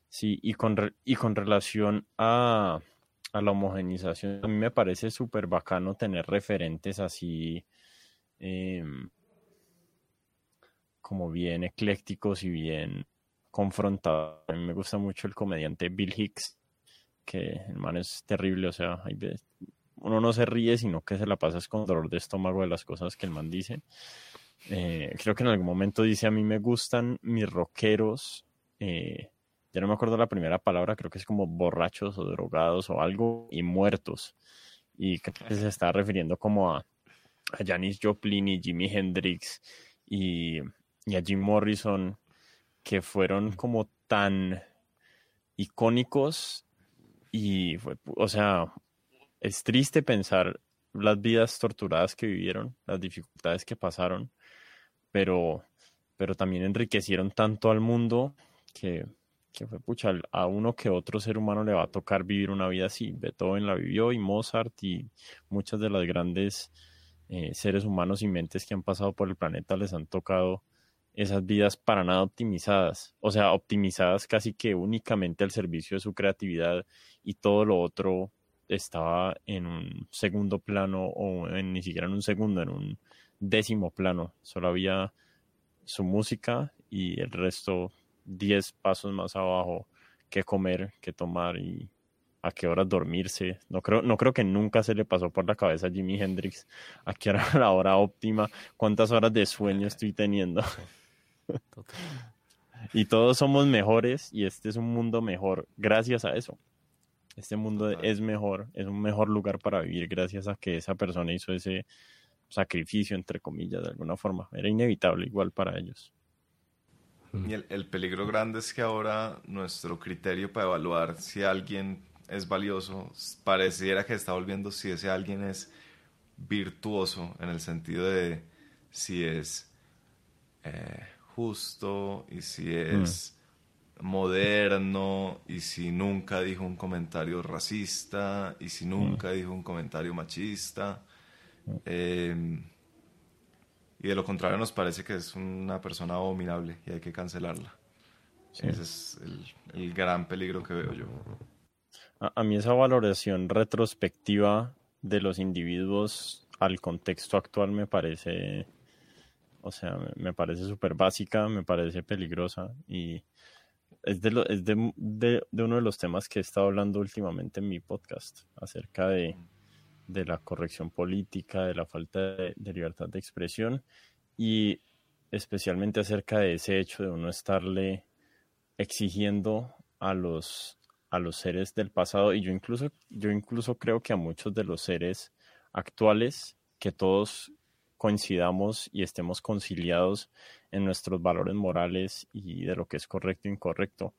sí, y con, y con relación a, a la homogenización, a mí me parece súper bacano tener referentes así em, como bien eclécticos y bien confrontados. A mí me gusta mucho el comediante Bill Hicks, que el man es terrible, o sea, uno no se ríe, sino que se la pasa con dolor de estómago de las cosas que el man dice. Eh, creo que en algún momento dice, a mí me gustan mis rockeros, eh, ya no me acuerdo la primera palabra, creo que es como borrachos o drogados o algo, y muertos. Y que se está refiriendo como a, a Janis Joplin y Jimi Hendrix y, y a Jim Morrison, que fueron como tan icónicos y fue, o sea, es triste pensar las vidas torturadas que vivieron, las dificultades que pasaron, pero, pero también enriquecieron tanto al mundo que, que fue pucha, a uno que otro ser humano le va a tocar vivir una vida así. Beethoven la vivió y Mozart y muchas de las grandes eh, seres humanos y mentes que han pasado por el planeta les han tocado esas vidas para nada optimizadas, o sea, optimizadas casi que únicamente al servicio de su creatividad y todo lo otro estaba en un segundo plano o en, ni siquiera en un segundo, en un décimo plano. Solo había su música y el resto diez pasos más abajo que comer, que tomar y a qué horas dormirse. No creo, no creo que nunca se le pasó por la cabeza a Jimi Hendrix a qué hora la hora óptima, cuántas horas de sueño estoy teniendo. y todos somos mejores y este es un mundo mejor gracias a eso. Este mundo es mejor, es un mejor lugar para vivir gracias a que esa persona hizo ese sacrificio, entre comillas, de alguna forma. Era inevitable igual para ellos. Y el, el peligro grande es que ahora nuestro criterio para evaluar si alguien es valioso pareciera que está volviendo si ese alguien es virtuoso en el sentido de si es eh, justo y si mm. es moderno y si nunca dijo un comentario racista y si nunca mm. dijo un comentario machista. Em, y de lo contrario nos parece que es una persona abominable y hay que cancelarla. Ese es el, gran peligro que veo yo. A, mí esa valoración retrospectiva de los individuos al contexto actual me parece o sea, me parece súper básica, me parece peligrosa y es, de, es de, de, uno de los temas que he estado hablando últimamente en mi podcast acerca de, la corrección política, de la falta de, libertad de expresión y especialmente acerca de ese hecho de uno estarle exigiendo a los, a los seres del pasado y yo incluso, yo incluso creo que a muchos de los seres actuales que todos coincidamos y estemos conciliados en nuestros valores morales y de lo que es correcto e incorrecto.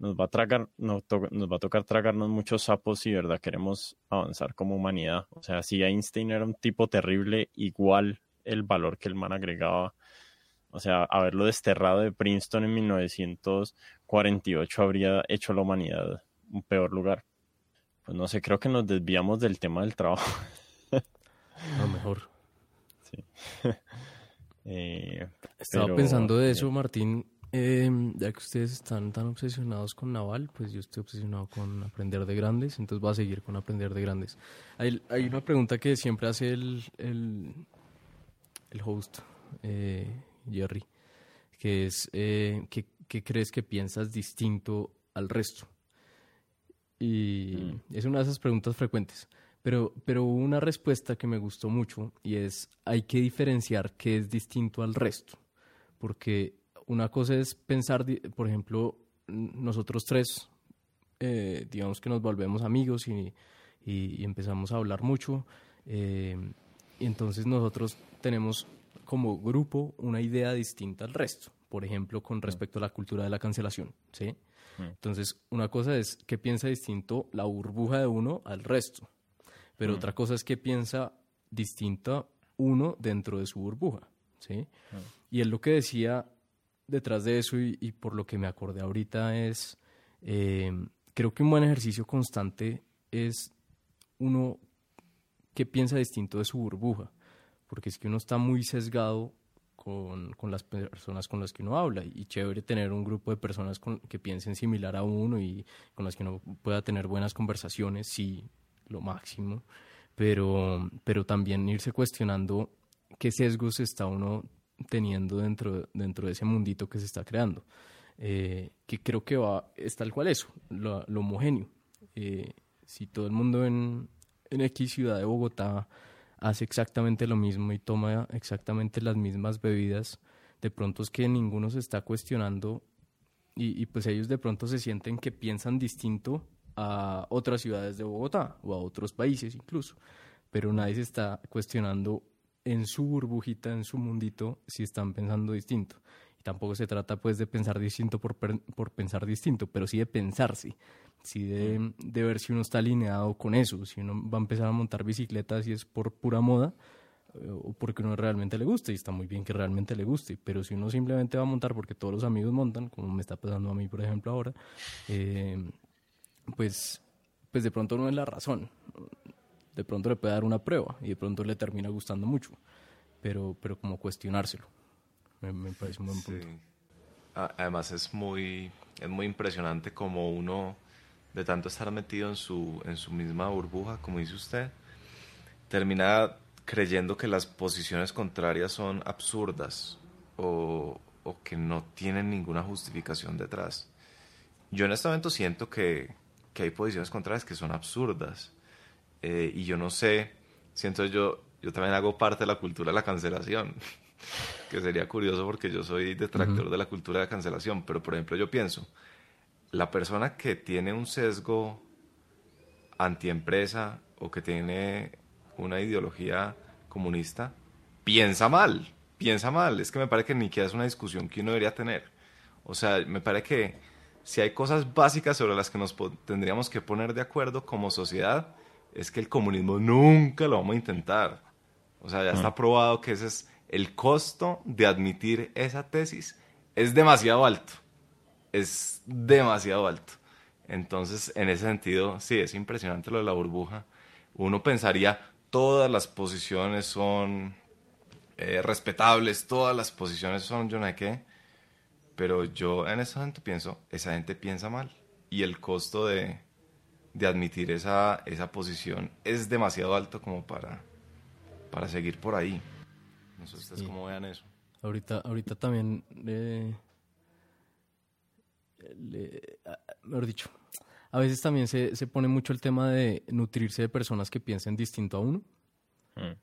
Nos va a tragar, nos, va a tocar tragarnos muchos sapos si verdad queremos avanzar como humanidad. O sea, si Einstein era un tipo terrible, igual el valor que el man agregaba. O sea, haberlo desterrado de Princeton en 1948 habría hecho la humanidad un peor lugar. Pues no sé, creo que nos desviamos del tema del trabajo. A lo mejor. Eh, Estaba pensando de eso, Martín. Em, ya que ustedes están tan obsesionados con Naval, pues yo estoy obsesionado con aprender de grandes, entonces voy a seguir con aprender de grandes. Hay, hay una pregunta que siempre hace el, el, el host, eh, Jerry, que es, eh, ¿qué, ¿qué, crees que piensas distinto al resto? Y mm. es una de esas preguntas frecuentes. Pero, pero hubo una respuesta que me gustó mucho y es, hay que diferenciar qué es distinto al resto. Porque una cosa es pensar, por ejemplo, nosotros tres, eh, digamos que nos volvemos amigos y, y, empezamos a hablar mucho. Eh, y entonces nosotros tenemos como grupo una idea distinta al resto. por ejemplo, con respecto a la cultura de la cancelación, ¿sí? Entonces, una cosa es que piensa distinto la burbuja de uno al resto, pero otra cosa es que piensa distinta uno dentro de su burbuja, ¿sí? Y él lo que decía detrás de eso y, por lo que me acordé ahorita es, eh, creo que un buen ejercicio constante es uno que piensa distinto de su burbuja, porque es que uno está muy sesgado con, con, las personas con las que uno habla. Y chévere tener un grupo de personas con, que piensen similar a uno y con las que uno pueda tener buenas conversaciones, sí, lo máximo. Pero, pero también irse cuestionando qué sesgos está uno teniendo dentro, dentro de ese mundito que se está creando. Eh, que creo que va, es tal cual eso, lo, homogéneo. Eh, si todo el mundo en, en X ciudad de Bogotá hace exactamente lo mismo y toma exactamente las mismas bebidas, de pronto es que ninguno se está cuestionando y, pues ellos de pronto se sienten que piensan distinto a otras ciudades de Bogotá o a otros países incluso, pero nadie se está cuestionando en su burbujita, en su mundito, si están pensando distinto. Y tampoco se trata pues de pensar distinto por, por pensar distinto, pero sí de pensarse sí de, de, ver si uno está alineado con eso, si uno va a empezar a montar bicicletas y es por pura moda eh, o porque uno realmente le guste, y está muy bien que realmente le guste, pero si uno simplemente va a montar porque todos los amigos montan, como me está pasando a mí, por ejemplo, ahora, eh, pues, pues de pronto no es la razón. De pronto le puede dar una prueba y de pronto le termina gustando mucho, pero, pero como cuestionárselo. Me, parece un buen punto. Además es muy, es muy impresionante como uno de tanto estar metido en su, en su misma burbuja, como dice usted, termina creyendo que las posiciones contrarias son absurdas o, o que no tienen ninguna justificación detrás. Yo en este momento siento que, que hay posiciones contrarias que son absurdas eh, y yo no sé, siento yo, yo también hago parte de la cultura de la cancelación, que sería curioso porque yo soy detractor de la cultura de la cancelación, pero por ejemplo yo pienso, la persona que tiene un sesgo antiempresa o que tiene una ideología comunista, piensa mal, piensa mal. Es que me parece que ni siquiera es una discusión que uno debería tener. O sea, me parece que si hay cosas básicas sobre las que nos tendríamos que poner de acuerdo como sociedad, es que el comunismo nunca lo vamos a intentar. O sea, ya está probado que ese es el costo de admitir esa tesis es demasiado alto es demasiado alto. Entonces, en ese sentido, sí, es impresionante lo de la burbuja. Uno pensaría, todas las posiciones son eh, respetables, todas las posiciones son yo no sé qué, pero yo en ese momento pienso, esa gente piensa mal y el costo de, de admitir esa, esa posición es demasiado alto como para, para seguir por ahí. No sé ustedes cómo vean eso. Ahorita, ahorita también... Eh le, mejor dicho, a veces también se, se, pone mucho el tema de nutrirse de personas que piensen distinto a uno. Mm.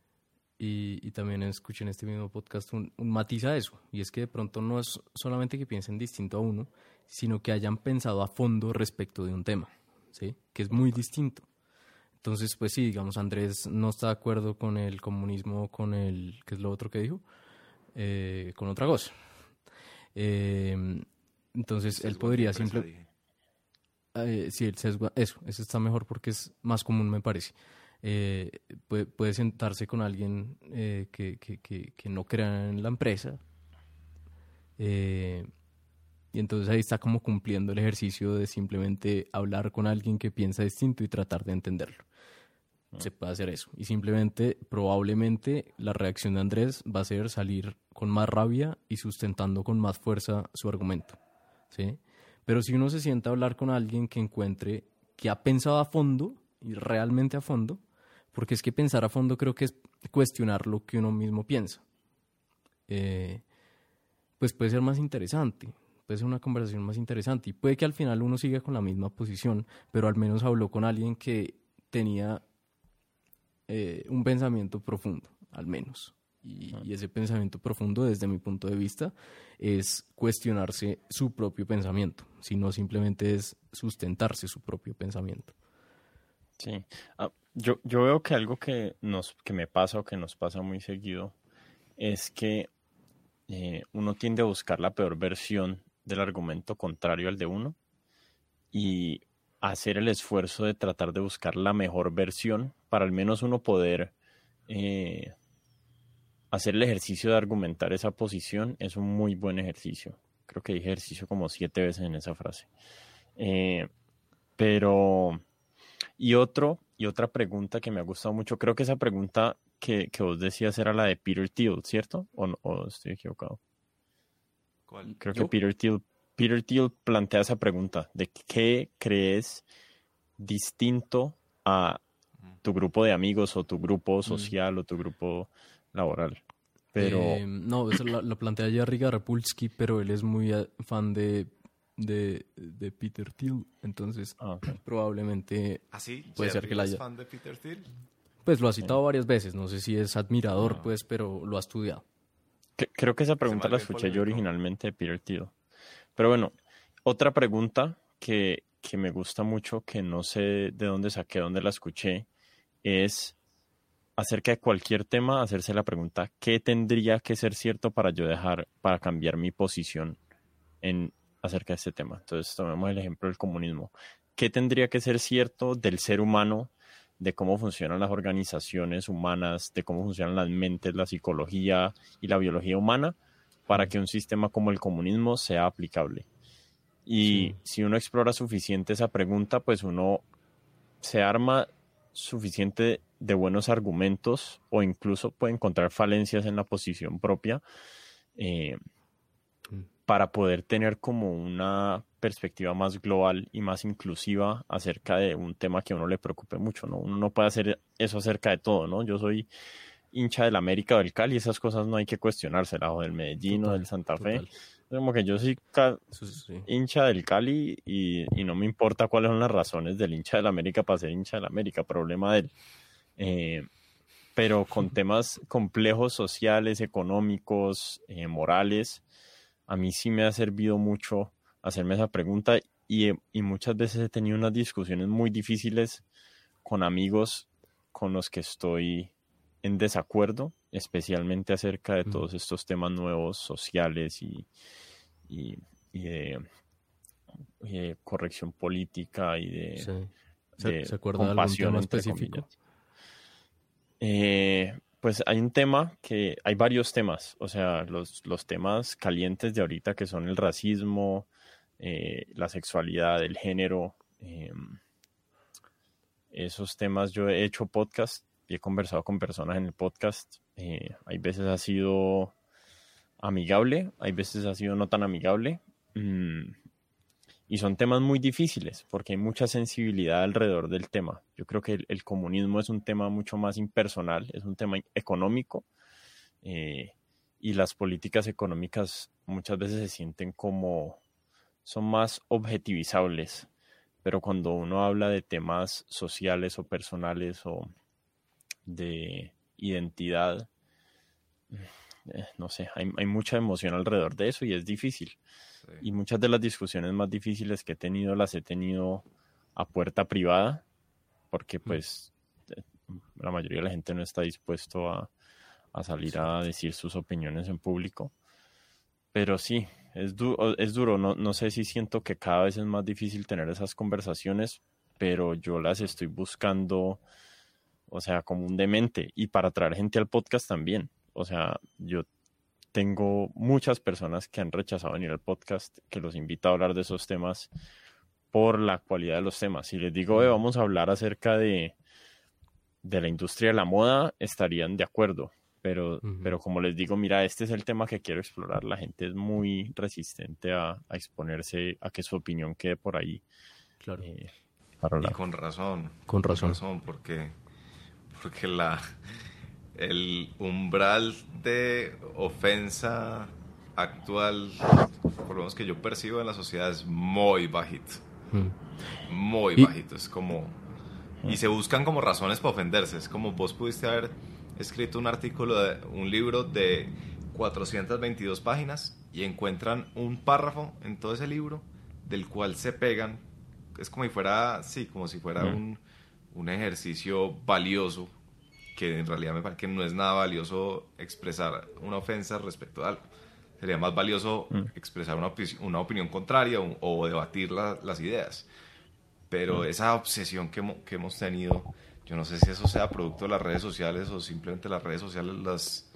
Y, y, también escuché en este mismo podcast un, un, matiz a eso. Y es que de pronto no es solamente que piensen distinto a uno, sino que hayan pensado a fondo respecto de un tema, ¿sí? Que es muy distinto. Entonces, pues sí, digamos, Andrés no está de acuerdo con el comunismo, con el, ¿qué es lo otro que dijo? Eh, con otra cosa. Eh, entonces él podría simplemente... Eh, sí, el sesgo, eso, eso está mejor porque es más común, me parece. Eh, puede, sentarse con alguien eh, que, que, que, no crea en la empresa y entonces ahí está como cumpliendo el ejercicio de simplemente hablar con alguien que piensa distinto y tratar de entenderlo. Ah. Se puede hacer eso. Y simplemente, probablemente, la reacción de Andrés va a ser salir con más rabia y sustentando con más fuerza su argumento. ¿sí? Pero si uno se sienta a hablar con alguien que encuentre que ha pensado a fondo, y realmente a fondo, porque es que pensar a fondo creo que es cuestionar lo que uno mismo piensa, eh, pues puede ser más interesante, puede ser una conversación más interesante, y puede que al final uno siga con la misma posición, pero al menos habló con alguien que tenía eh, un pensamiento profundo, al menos. Y, ese pensamiento profundo, desde mi punto de vista, es cuestionarse su propio pensamiento, sino simplemente es sustentarse su propio pensamiento. Sí, ah, yo, yo veo que algo que, nos, que me pasa o que nos pasa muy seguido es que eh, uno tiende a buscar la peor versión del argumento contrario al de uno y hacer el esfuerzo de tratar de buscar la mejor versión para al menos uno poder eh, hacer el ejercicio de argumentar esa posición es un muy buen ejercicio. Creo que dije ejercicio como siete veces en esa frase. Eh, pero, y otro, y otra pregunta que me ha gustado mucho, creo que esa pregunta que, vos decías era la de Peter Thiel, ¿cierto? ¿O, estoy equivocado? ¿Cuál? Creo que Peter Thiel, Peter Thiel plantea esa pregunta de qué crees distinto a tu grupo de amigos o tu grupo mm. social o tu grupo laboral. Pero... Eh, no, eso lo, plantea Jerry Garapulski, pero él es muy eh, fan de, de, Peter Thiel, entonces ah, probablemente ¿Ah, sí? puede ser que la haya... fan de Peter Thiel? Pues lo ha citado varias veces, no sé si es admirador, ah. pues, pero lo ha estudiado. Creo que esa pregunta la escuché yo originalmente de Peter Thiel. Pero bueno, otra pregunta que, que me gusta mucho, que no sé de dónde saqué, dónde la escuché, es acerca de cualquier tema, hacerse la pregunta, ¿qué tendría que ser cierto para yo dejar, para cambiar mi posición en acerca de este tema? Entonces, tomemos el ejemplo del comunismo. ¿Qué tendría que ser cierto del ser humano, de cómo funcionan las organizaciones humanas, de cómo funcionan las mentes, la psicología y la biología humana, para que un sistema como el comunismo sea aplicable? Y si uno explora suficiente esa pregunta, pues uno se arma suficiente de buenos argumentos o incluso puede encontrar falencias en la posición propia eh. Para poder tener como una perspectiva más global y más inclusiva acerca de un tema que a uno le preocupe mucho, ¿no? Uno no puede hacer eso acerca de todo, ¿no? Yo soy hincha del América o del Cali, esas cosas no hay que cuestionárselas, o del Medellín o del Santa Fe. Como que yo soy hincha del Cali y, y, no me importa cuáles son las razones del hincha del América para ser hincha del América, problema de él. Eh, pero con temas complejos sociales, económicos, eh, morales, a mí sí me ha servido mucho hacerme esa pregunta y, y, muchas veces he tenido unas discusiones muy difíciles con amigos con los que estoy en desacuerdo, especialmente acerca de todos estos temas nuevos sociales y, y, de, corrección política y de, ¿Se, acuerda de algún tema específico? Eh, pues hay un tema que hay varios temas, o sea, los, los temas calientes de ahorita que son el racismo, eh, la sexualidad, el género. Em, esos temas yo he hecho podcast y he conversado con personas en el podcast. Eh, hay veces ha sido amigable, hay veces ha sido no tan amigable. Mm, y son temas muy difíciles porque hay mucha sensibilidad alrededor del tema. Yo creo que el, comunismo es un tema mucho más impersonal, es un tema económico eh, y las políticas económicas muchas veces se sienten como son más objetivizables, pero cuando uno habla de temas sociales o personales o de identidad, eh, no sé, hay, hay mucha emoción alrededor de eso y es difícil. Y muchas de las discusiones más difíciles que he tenido las he tenido a puerta privada, porque mm. pues eh, la mayoría de la gente no está dispuesto a, salir a decir sus opiniones en público. Pero sí, es, es duro, no, no sé si siento que cada vez es más difícil tener esas conversaciones, pero yo las estoy buscando, o sea, como un demente y para traer gente al podcast también. O sea, yo tengo muchas personas que han rechazado venir al podcast, que los invito a hablar de esos temas por la cualidad de los temas. Si les digo, vamos a hablar acerca de, de la industria de la moda, estarían de acuerdo. Pero, pero como les digo, mira, este es el tema que quiero explorar. La gente es muy resistente a, exponerse a que su opinión quede por ahí. Claro. Eh, y con razón. Con razón. Con razón, porque, porque la, el umbral de ofensa actual, por lo menos que yo percibo en la sociedad, es muy bajito. Mm. Muy bajito. Es como. Y se buscan como razones para ofenderse. Es como vos pudiste haber escrito un artículo, de, un libro de 422 páginas y encuentran un párrafo en todo ese libro del cual se pegan. Es como si fuera, sí, como si fuera mm. un, un ejercicio valioso que en realidad me parece que no es nada valioso expresar una ofensa respecto a algo. sería más valioso Mm. expresar una, opi- una opinión contraria o, o debatir la- las ideas. Pero esa obsesión que, que hemos tenido, yo no sé si eso sea producto de las redes sociales o simplemente las redes sociales las,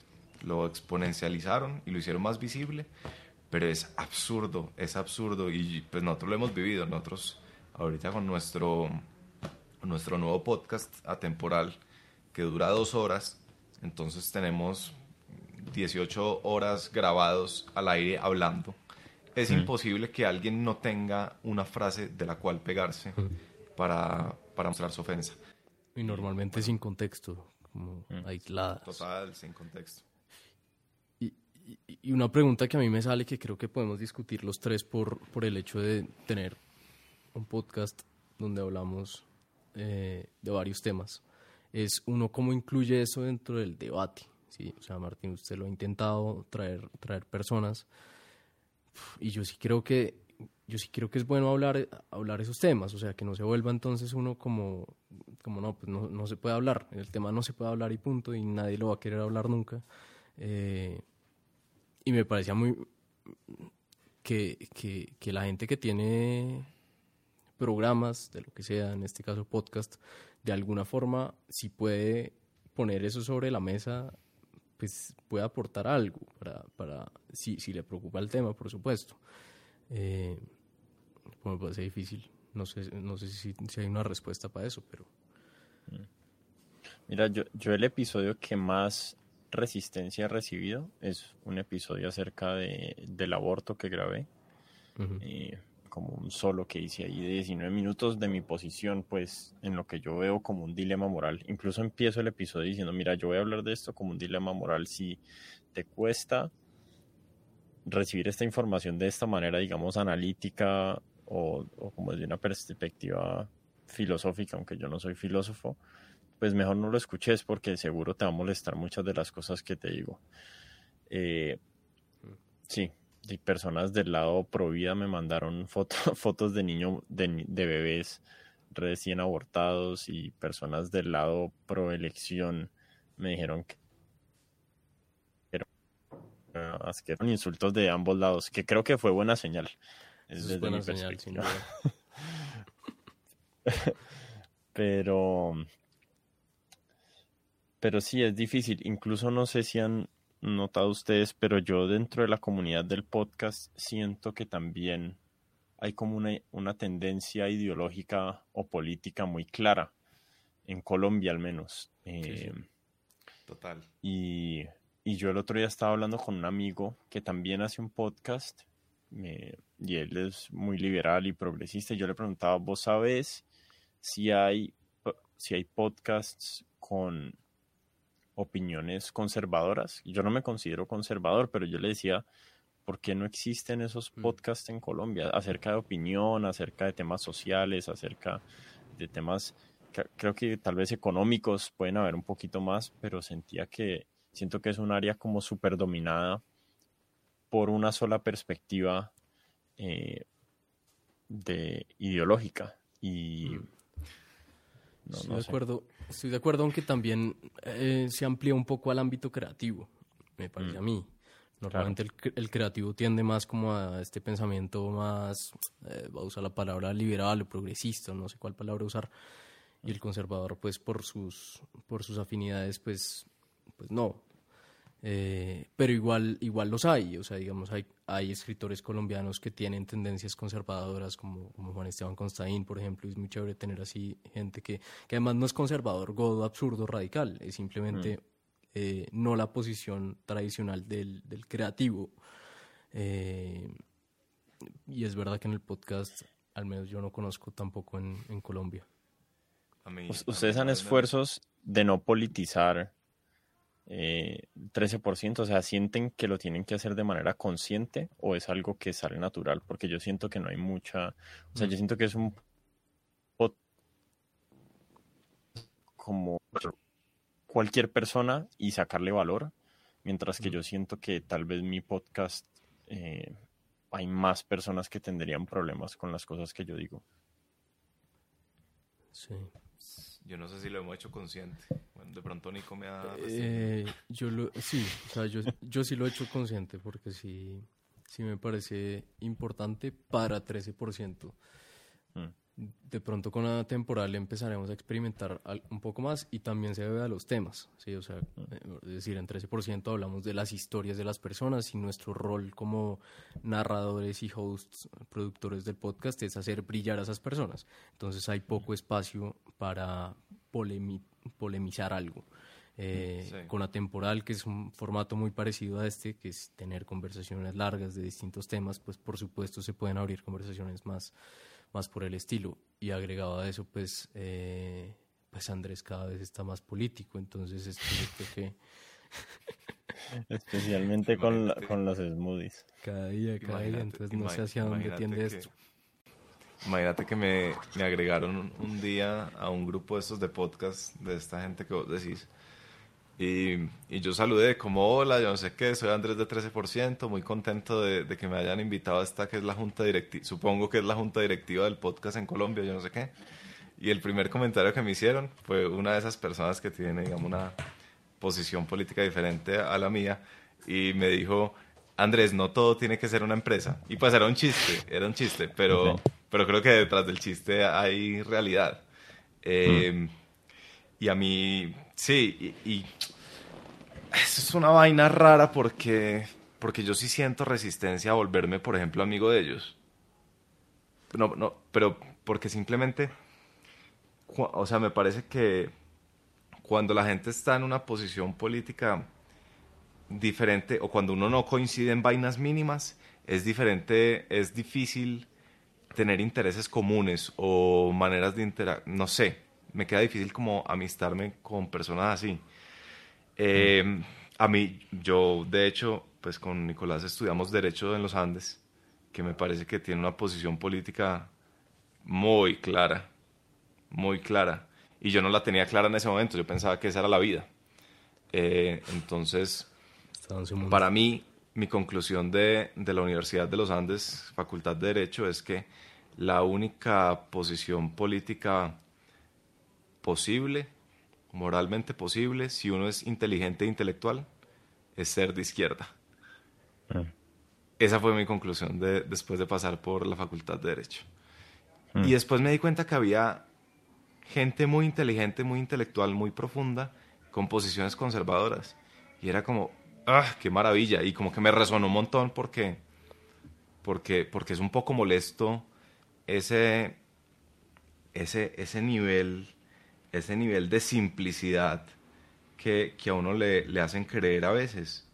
lo exponencializaron y lo hicieron más visible, pero es absurdo, es absurdo y pues nosotros lo hemos vivido, nosotros ahorita con nuestro, nuestro nuevo podcast atemporal que dura dos horas, entonces tenemos 18 horas grabados al aire hablando. Es imposible que alguien no tenga una frase de la cual pegarse para, para mostrar su ofensa. Y normalmente sin contexto, como aisladas. Total, sin contexto. Y, y- y una pregunta que a mí me sale que creo que podemos discutir los tres por, por el hecho de tener un podcast donde hablamos eh, de varios temas, es uno cómo incluye eso dentro del debate. ¿sí? O sea, Martín, usted lo ha intentado traer, traer personas y yo sí creo que yo sí creo que es bueno hablar hablar esos temas, o sea, que no se vuelva entonces uno como como no, pues no, no se puede hablar, el tema no se puede hablar y punto y nadie lo va a querer hablar nunca. Eh, y me parecía muy que, que, que la gente que tiene programas, de lo que sea, en este caso podcast, de alguna forma, si puede poner eso sobre la mesa, pues puede aportar algo para, para si, si le preocupa el tema, por supuesto. Eh, pues me parece difícil. No sé, no sé si, si hay una respuesta para eso, pero Mira, yo, yo el episodio que más resistencia he recibido es un episodio acerca de, del aborto que grabé. eh, como un solo que hice ahí de 19 minutos de mi posición, pues en lo que yo veo como un dilema moral. Incluso empiezo el episodio diciendo, mira, yo voy a hablar de esto como un dilema moral. Si te cuesta recibir esta información de esta manera, digamos, analítica o, o como desde una perspectiva filosófica, aunque yo no soy filósofo, pues mejor no lo escuches porque seguro te va a molestar muchas de las cosas que te digo. Eh, sí, y personas del lado pro vida me mandaron foto- fotos de niños, de, de bebés recién abortados y personas del lado pro elección me dijeron que eran insultos de ambos lados, que creo que fue buena señal. Es eso desde es buena mi señal, perspectiva. Pero, pero sí es difícil. Incluso no sé si han notado ustedes, pero yo dentro de la comunidad del podcast siento que también hay como una, una tendencia ideológica o política muy clara, en Colombia al menos. Eh, Total. y, y yo el otro día estaba hablando con un amigo que también hace un podcast y él es muy liberal y progresista. Y yo le preguntaba, ¿vos sabes si hay, si hay podcasts con opiniones conservadoras? Yo no me considero conservador, pero yo le decía, ¿por qué no existen esos Mm. podcasts en Colombia acerca de opinión, acerca de temas sociales, acerca de temas que- creo que tal vez económicos pueden haber un poquito más, pero sentía que siento que es un área como súper dominada por una sola perspectiva eh, de ideológica y no, estoy, no de sé. acuerdo, estoy de acuerdo, aunque también eh, se amplía un poco al ámbito creativo, me parece Mm. a mí. Normalmente el, cre- el creativo tiende más como a este pensamiento más, eh, va a usar la palabra liberal o progresista, no sé cuál palabra usar, y el conservador pues por sus, por sus afinidades pues, pues no. Eh, pero igual, igual los hay, o sea, digamos, hay, hay escritores colombianos que tienen tendencias conservadoras, como, como Juan Esteban Constaín, por ejemplo, y es muy chévere tener así gente que, que además no es conservador, godo, absurdo, radical, es simplemente eh, no la posición tradicional del, del creativo. Eh, y es verdad que en el podcast, al menos yo no conozco tampoco en, en Colombia. A mí- Us- a mí Ustedes esfuerzos de no politizar eh, 13%, o sea, ¿sienten que lo tienen que hacer de manera consciente o es algo que sale natural? Porque yo siento que no hay mucha, o sea, yo siento que es un como cualquier persona y sacarle valor, mientras que yo siento que tal vez mi podcast eh, hay más personas que tendrían problemas con las cosas que yo digo. Sí. Yo no sé si lo hemos hecho consciente. Bueno, de pronto Nico me ha... Eh, yo lo, sí, o sea, yo, yo sí lo he hecho consciente porque sí, sí me parece importante para 13%. Mm. De pronto con la temporal empezaremos a experimentar un poco más y también se debe a los temas, ¿sí? O sea, mm. eh, es decir, en 13% hablamos de las historias de las personas y nuestro rol como narradores y hosts, productores del podcast es hacer brillar a esas personas. Entonces hay poco espacio para polemizar algo. Eh, con Atemporal, que es un formato muy parecido a este, que es tener conversaciones largas de distintos temas, pues por supuesto se pueden abrir conversaciones más, más por el estilo. Y agregado a eso, pues, eh, pues Andrés cada vez está más político, entonces es que... Especialmente con, con los smoothies. Cada día, cada día, entonces no sé hacia dónde tiende esto. Imagínate que me, me agregaron un día a un grupo de estos de podcast, de esta gente que vos decís, y, y, yo saludé como hola, yo no sé qué, soy Andrés de 13%, muy contento de, de, que me hayan invitado a esta que es la junta directiva, supongo que es la junta directiva del podcast en Colombia, yo no sé qué. Y el primer comentario que me hicieron fue una de esas personas que tiene, digamos, una posición política diferente a la mía y me dijo, Andrés, no todo tiene que ser una empresa. Y pues era un chiste, era un chiste, pero, pero creo que detrás del chiste hay realidad. Eh, y a mí, sí, y, eso es una vaina rara porque, porque yo sí siento resistencia a volverme, por ejemplo, amigo de ellos. No, no, pero porque simplemente, o sea, me parece que cuando la gente está en una posición política diferente o cuando uno no coincide en vainas mínimas, es diferente, es difícil tener intereses comunes o maneras de interactuar, no sé, me queda difícil como amistarme con personas así. Eh, a mí, yo de hecho, pues con Nicolás estudiamos Derecho en los Andes, que me parece que tiene una posición política muy clara, muy clara. Y yo no la tenía clara en ese momento, yo pensaba que esa era la vida. Eh, entonces, para mí, mi conclusión de, de la Universidad de los Andes, Facultad de Derecho, es que la única posición política posible, moralmente posible, si uno es inteligente e intelectual, es ser de izquierda. Ah. Esa fue mi conclusión de, después de pasar por la Facultad de Derecho. Ah. Y después me di cuenta que había gente muy inteligente, muy intelectual, muy profunda, con posiciones conservadoras. Y era como, ¡ah, qué maravilla! Y como que me resonó un montón porque, porque, porque es un poco molesto ese, ese, ese nivel ese nivel de simplicidad que, a uno le, le, hacen creer a veces,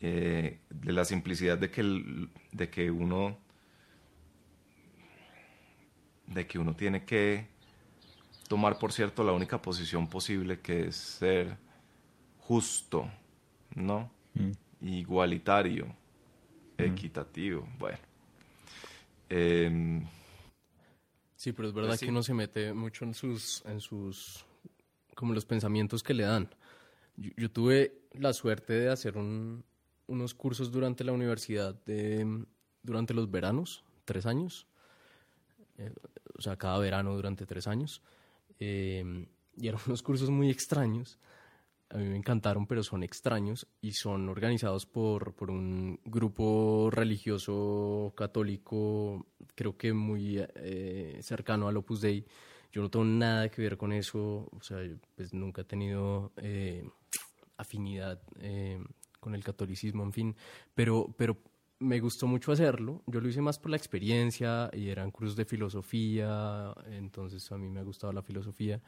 eh, de la simplicidad de que, de que uno de que uno tiene que tomar por cierto la única posición posible que es ser justo, ¿no? Mm. Igualitario, mm. equitativo, bueno. Eh, Sí, pero es verdad pues que uno se mete mucho en sus, en sus, como los pensamientos que le dan. Yo, tuve la suerte de hacer unos cursos durante la universidad, de, durante los veranos, tres años, eh, o sea, cada verano durante tres años, eh, y eran unos cursos muy extraños a mí me encantaron, pero son extraños y son organizados por, por un grupo religioso católico, creo que muy eh, cercano al Opus Dei. Yo no tengo nada que ver con eso, o sea, pues nunca he tenido eh, afinidad eh, con el catolicismo, en fin, pero, pero me gustó mucho hacerlo. Yo lo hice más por la experiencia y eran cursos de filosofía, entonces a mí me ha gustado la filosofía.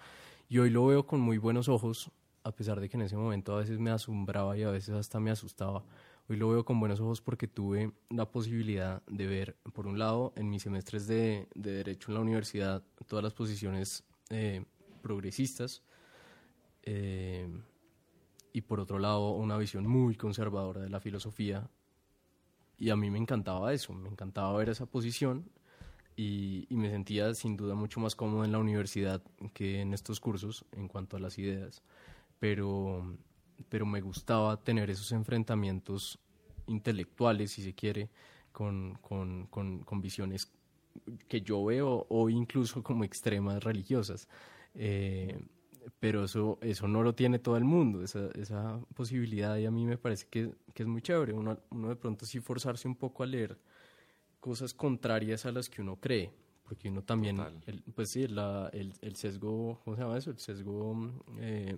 Y hoy lo veo con muy buenos ojos a pesar de que en ese momento a veces me asombraba y a veces hasta me asustaba, hoy lo veo con buenos ojos porque tuve la posibilidad de ver, por un lado, en mis semestres de, Derecho en la universidad, todas las posiciones eh, progresistas, eh, y por otro lado, una visión muy conservadora de la filosofía. Y a mí me encantaba eso, me encantaba ver esa posición y, me sentía sin duda mucho más cómodo en la universidad que en estos cursos en cuanto a las ideas pero, pero me gustaba tener esos enfrentamientos intelectuales, si se quiere, con, con, con, visiones que yo veo o incluso como extremas religiosas. Eh, pero eso, eso no lo tiene todo el mundo, esa, esa posibilidad y a mí me parece que, que es muy chévere, uno, uno, de pronto sí forzarse un poco a leer cosas contrarias a las que uno cree, porque uno también, el, pues sí, la, el, el, sesgo, ¿cómo se llama eso? El sesgo eh,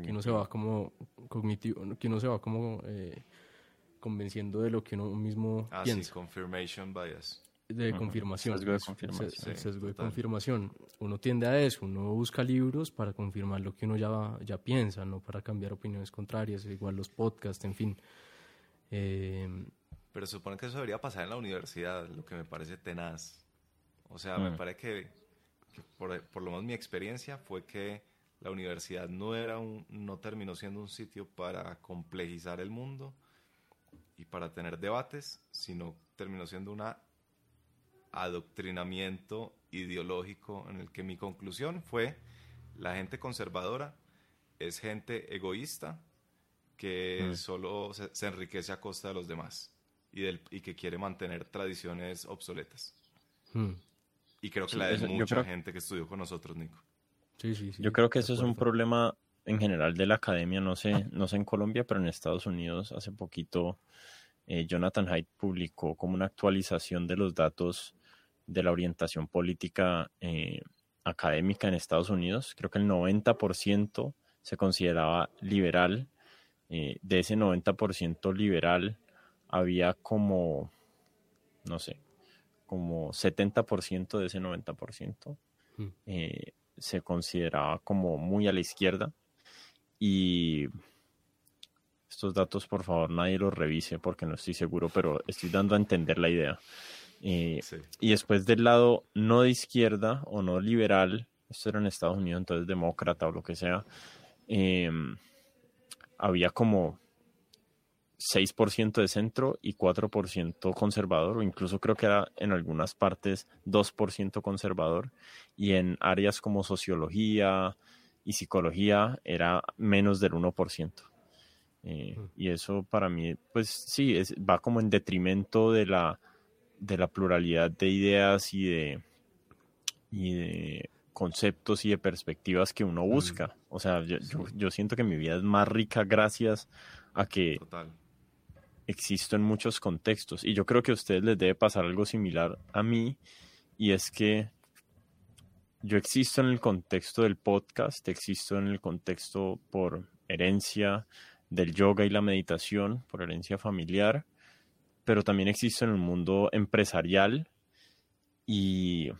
que uno se va como cognitivo, que uno se va como eh, convenciendo de lo que uno mismo ah, piensa. Sí, confirmation bias de confirmación. Sesgo de confirmación. sesgo de confirmación. Uno tiende a eso, uno busca libros para confirmar lo que uno ya, ya piensa, no para cambiar opiniones contrarias, igual los podcasts, en fin. Eh, Pero supone que eso debería pasar en la universidad, lo que me parece tenaz. O sea, me mm. parece que, por, por, lo menos mi experiencia fue que la universidad no, era un, no terminó siendo un sitio para complejizar el mundo y para tener debates, sino terminó siendo una adoctrinamiento ideológico en el que mi conclusión fue la gente conservadora es gente egoísta que mm. solo se, enriquece a costa de los demás y, del, y que quiere mantener tradiciones obsoletas. Mm. Y creo que la de mucha gente que estudió con nosotros, Nico. Sí, sí, Yo creo que eso es un problema en general de la academia, no sé, no sé en Colombia, pero en Estados Unidos hace poquito eh, Jonathan Haidt publicó como una actualización de los datos de la orientación política eh, académica en Estados Unidos. Creo que el 90% se consideraba liberal. Eh, de ese 90% liberal había como, no sé, como 70% de ese 90% hmm. eh, se consideraba como muy a la izquierda. Y estos datos, por favor, nadie los revise porque no estoy seguro, pero estoy dando a entender la idea. Eh, y después del lado no de izquierda o no liberal, esto era en Estados Unidos, entonces demócrata o lo que sea, em, había como 6% de centro y 4% conservador, o incluso creo que era en algunas partes 2% conservador, y en áreas como sociología y psicología era menos del 1%. Eh, y eso para mí, pues sí, es, va como en detrimento de la de la pluralidad de ideas y de, y de conceptos y de perspectivas que uno busca. O sea, yo, siento que mi vida es más rica gracias a que existo en muchos contextos. Y yo creo que a ustedes les debe pasar algo similar a mí, y es que yo existo en el contexto del podcast, existo en el contexto por herencia del yoga y la meditación, por herencia familiar, pero también existe en el mundo empresarial y,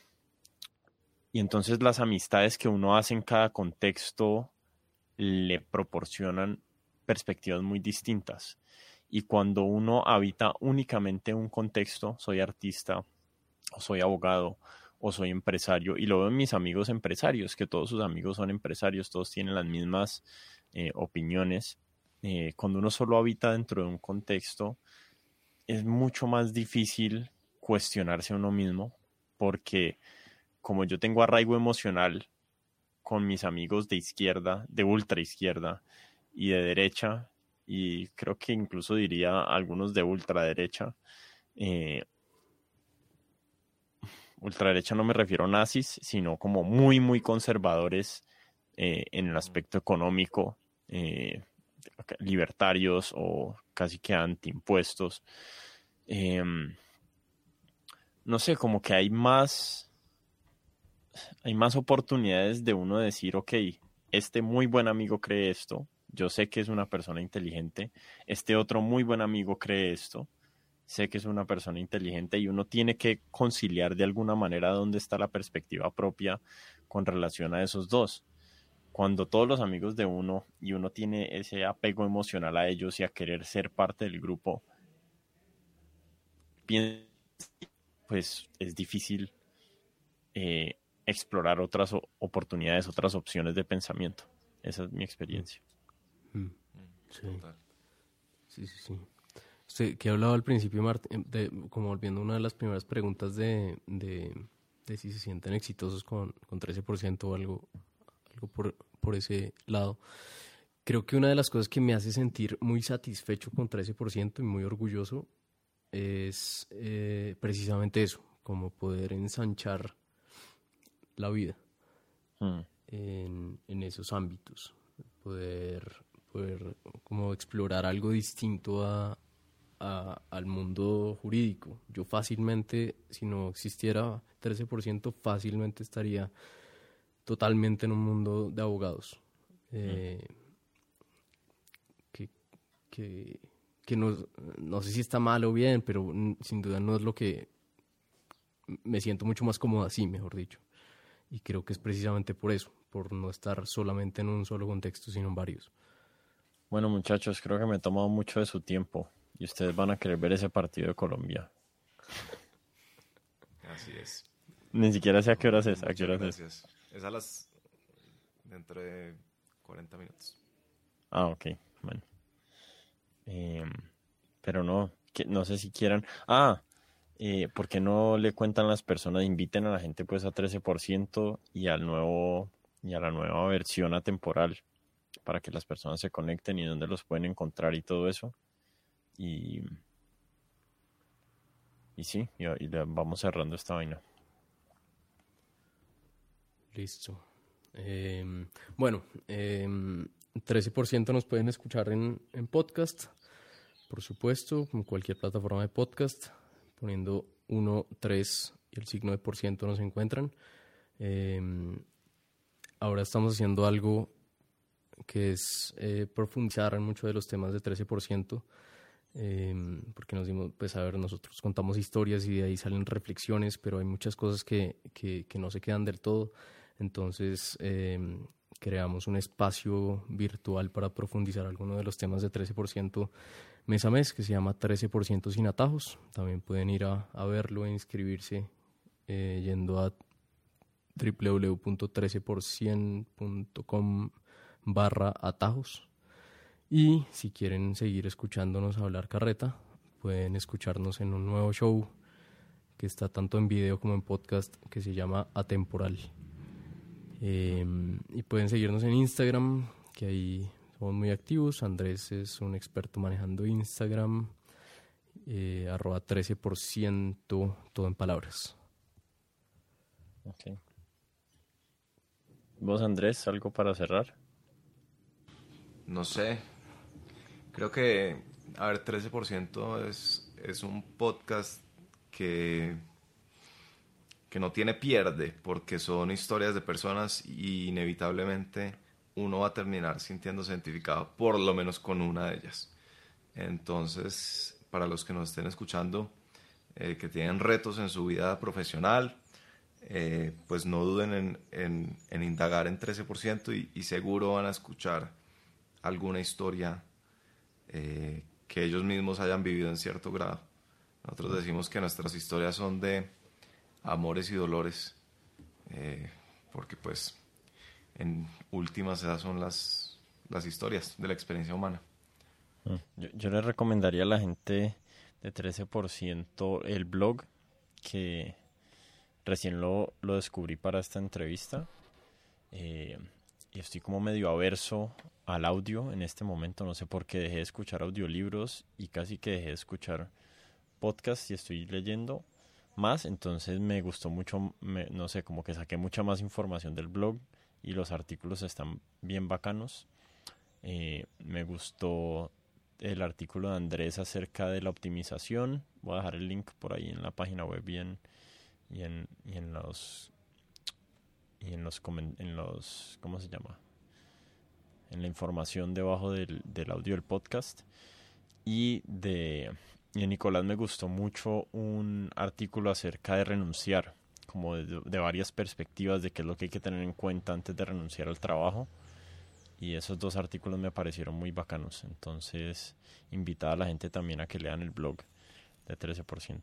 y entonces las amistades que uno hace en cada contexto le proporcionan perspectivas muy distintas. Y cuando uno habita únicamente un contexto, soy artista, o soy abogado, o soy empresario, y lo veo mis amigos empresarios, que todos sus amigos son empresarios, todos tienen las mismas eh, opiniones. Eh, cuando uno solo habita dentro de un contexto, es mucho más difícil cuestionarse a uno mismo porque como yo tengo arraigo emocional con mis amigos de izquierda, de ultra izquierda y de derecha, y creo que incluso diría algunos de ultraderecha, eh, ultraderecha no me refiero a nazis, sino como muy, muy conservadores eh, en el aspecto económico, eh, libertarios o casi que antiimpuestos. Em, no sé, como que hay más, hay más oportunidades de uno decir, ok, este muy buen amigo cree esto, yo sé que es una persona inteligente, este otro muy buen amigo cree esto, sé que es una persona inteligente y uno tiene que conciliar de alguna manera dónde está la perspectiva propia con relación a esos dos cuando todos los amigos de uno y uno tiene ese apego emocional a ellos y a querer ser parte del grupo, pues es difícil eh, explorar otras oportunidades, otras opciones de pensamiento. Esa es mi experiencia. Mm. Mm. Sí. sí, sí, sí. que he hablado al principio, Martín, de, como volviendo a una de las primeras preguntas de, de, de si se sienten exitosos con, con 13% o algo algo por, por ese lado. Creo que una de las cosas que me hace sentir muy satisfecho con 13% y muy orgulloso es eh, precisamente eso, como poder ensanchar la vida. Hmm. en, en esos ámbitos, poder, poder como explorar algo distinto a, a- al mundo jurídico. Yo fácilmente, si no existiera 13%, fácilmente estaría totalmente en un mundo de abogados. Eh, que, que, que no, no sé si está mal o bien, pero sin duda no es lo que me siento mucho más cómodo así, mejor dicho. Y creo que es precisamente por eso, por no estar solamente en un solo contexto, sino en varios. Bueno, muchachos, creo que me he tomado mucho de su tiempo y ustedes van a querer ver ese partido de Colombia. Así es. Ni siquiera sé a qué horas es. ¿A qué horas es? gracias. Es a las dentro de 40 minutos. Ah, ok, bueno. Em, pero no, que, no sé si quieran. Ah, eh, ¿por qué no le cuentan a las personas, inviten a la gente pues a 13% y al nuevo y a la nueva versión atemporal para que las personas se conecten y dónde los pueden encontrar y todo eso? Y y sí, y, vamos cerrando esta vaina. Listo. Eh, bueno, eh, 13% nos pueden escuchar en, en podcast, por supuesto, en cualquier plataforma de podcast, poniendo 1, 3 y el signo de por ciento nos encuentran. Eh, ahora estamos haciendo algo que es eh, profundizar en muchos de los temas de 13%. Eh, porque nos dimos, pues a ver, nosotros contamos historias y de ahí salen reflexiones, pero hay muchas cosas que, que, que no se quedan del todo. Entonces, eh, creamos un espacio virtual para profundizar algunos de los temas de 13% mes a mes, que se llama 13% sin atajos. También pueden ir a, a verlo e inscribirse eh, yendo a www.13%.com barra atajos. Y si quieren seguir escuchándonos hablar carreta, pueden escucharnos en un nuevo show que está tanto en video como en podcast que se llama Atemporal. Eh, y pueden seguirnos en Instagram, que ahí somos muy activos. Andrés es un experto manejando Instagram, eh, arroba 13%, todo en palabras. Ok. ¿Vos, Andrés, algo para cerrar? No sé. Creo que, a ver, 13% es, es un podcast que, que no tiene pierde, porque son historias de personas y inevitablemente uno va a terminar sintiéndose identificado, por lo menos con una de ellas. Entonces, para los que nos estén escuchando, eh, que tienen retos en su vida profesional, eh, pues no duden en, en- en indagar en 13% y, y seguro van a escuchar alguna historia eh, que ellos mismos hayan vivido en cierto grado. Nosotros decimos que nuestras historias son de amores y dolores, eh, porque pues en últimas esas son las, las historias de la experiencia humana. Mm. Yo, yo le recomendaría a la gente de 13% el blog que recién lo, lo descubrí para esta entrevista eh, y estoy como medio averso al audio en este momento, no sé por qué dejé de escuchar audiolibros y casi que dejé de escuchar podcasts y estoy leyendo más, entonces me gustó mucho, me- no sé, como que saqué mucha más información del blog y los artículos están bien bacanos. Eh, me gustó el artículo de Andrés acerca de la optimización. Voy a dejar el link por ahí en la página web y en, y en, y en los y en los en los ¿cómo se llama? En la información debajo del, del audio del podcast. Y de, y Nicolás me gustó mucho un artículo acerca de renunciar, como de, de varias perspectivas de qué es lo que hay que tener en cuenta antes de renunciar al trabajo. Y esos dos artículos me parecieron muy bacanos. Entonces, invitar a la gente también a que lean el blog de 13%.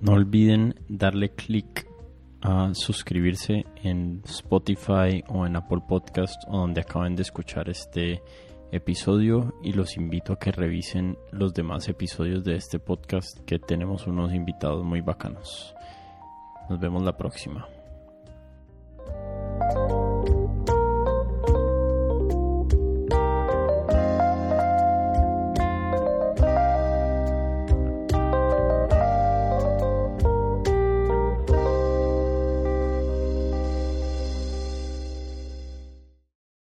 No olviden darle clic a suscribirse en Spotify o en Apple Podcast o donde acaben de escuchar este episodio y los invito a que revisen los demás episodios de este podcast que tenemos unos invitados muy bacanos. Nos vemos la próxima.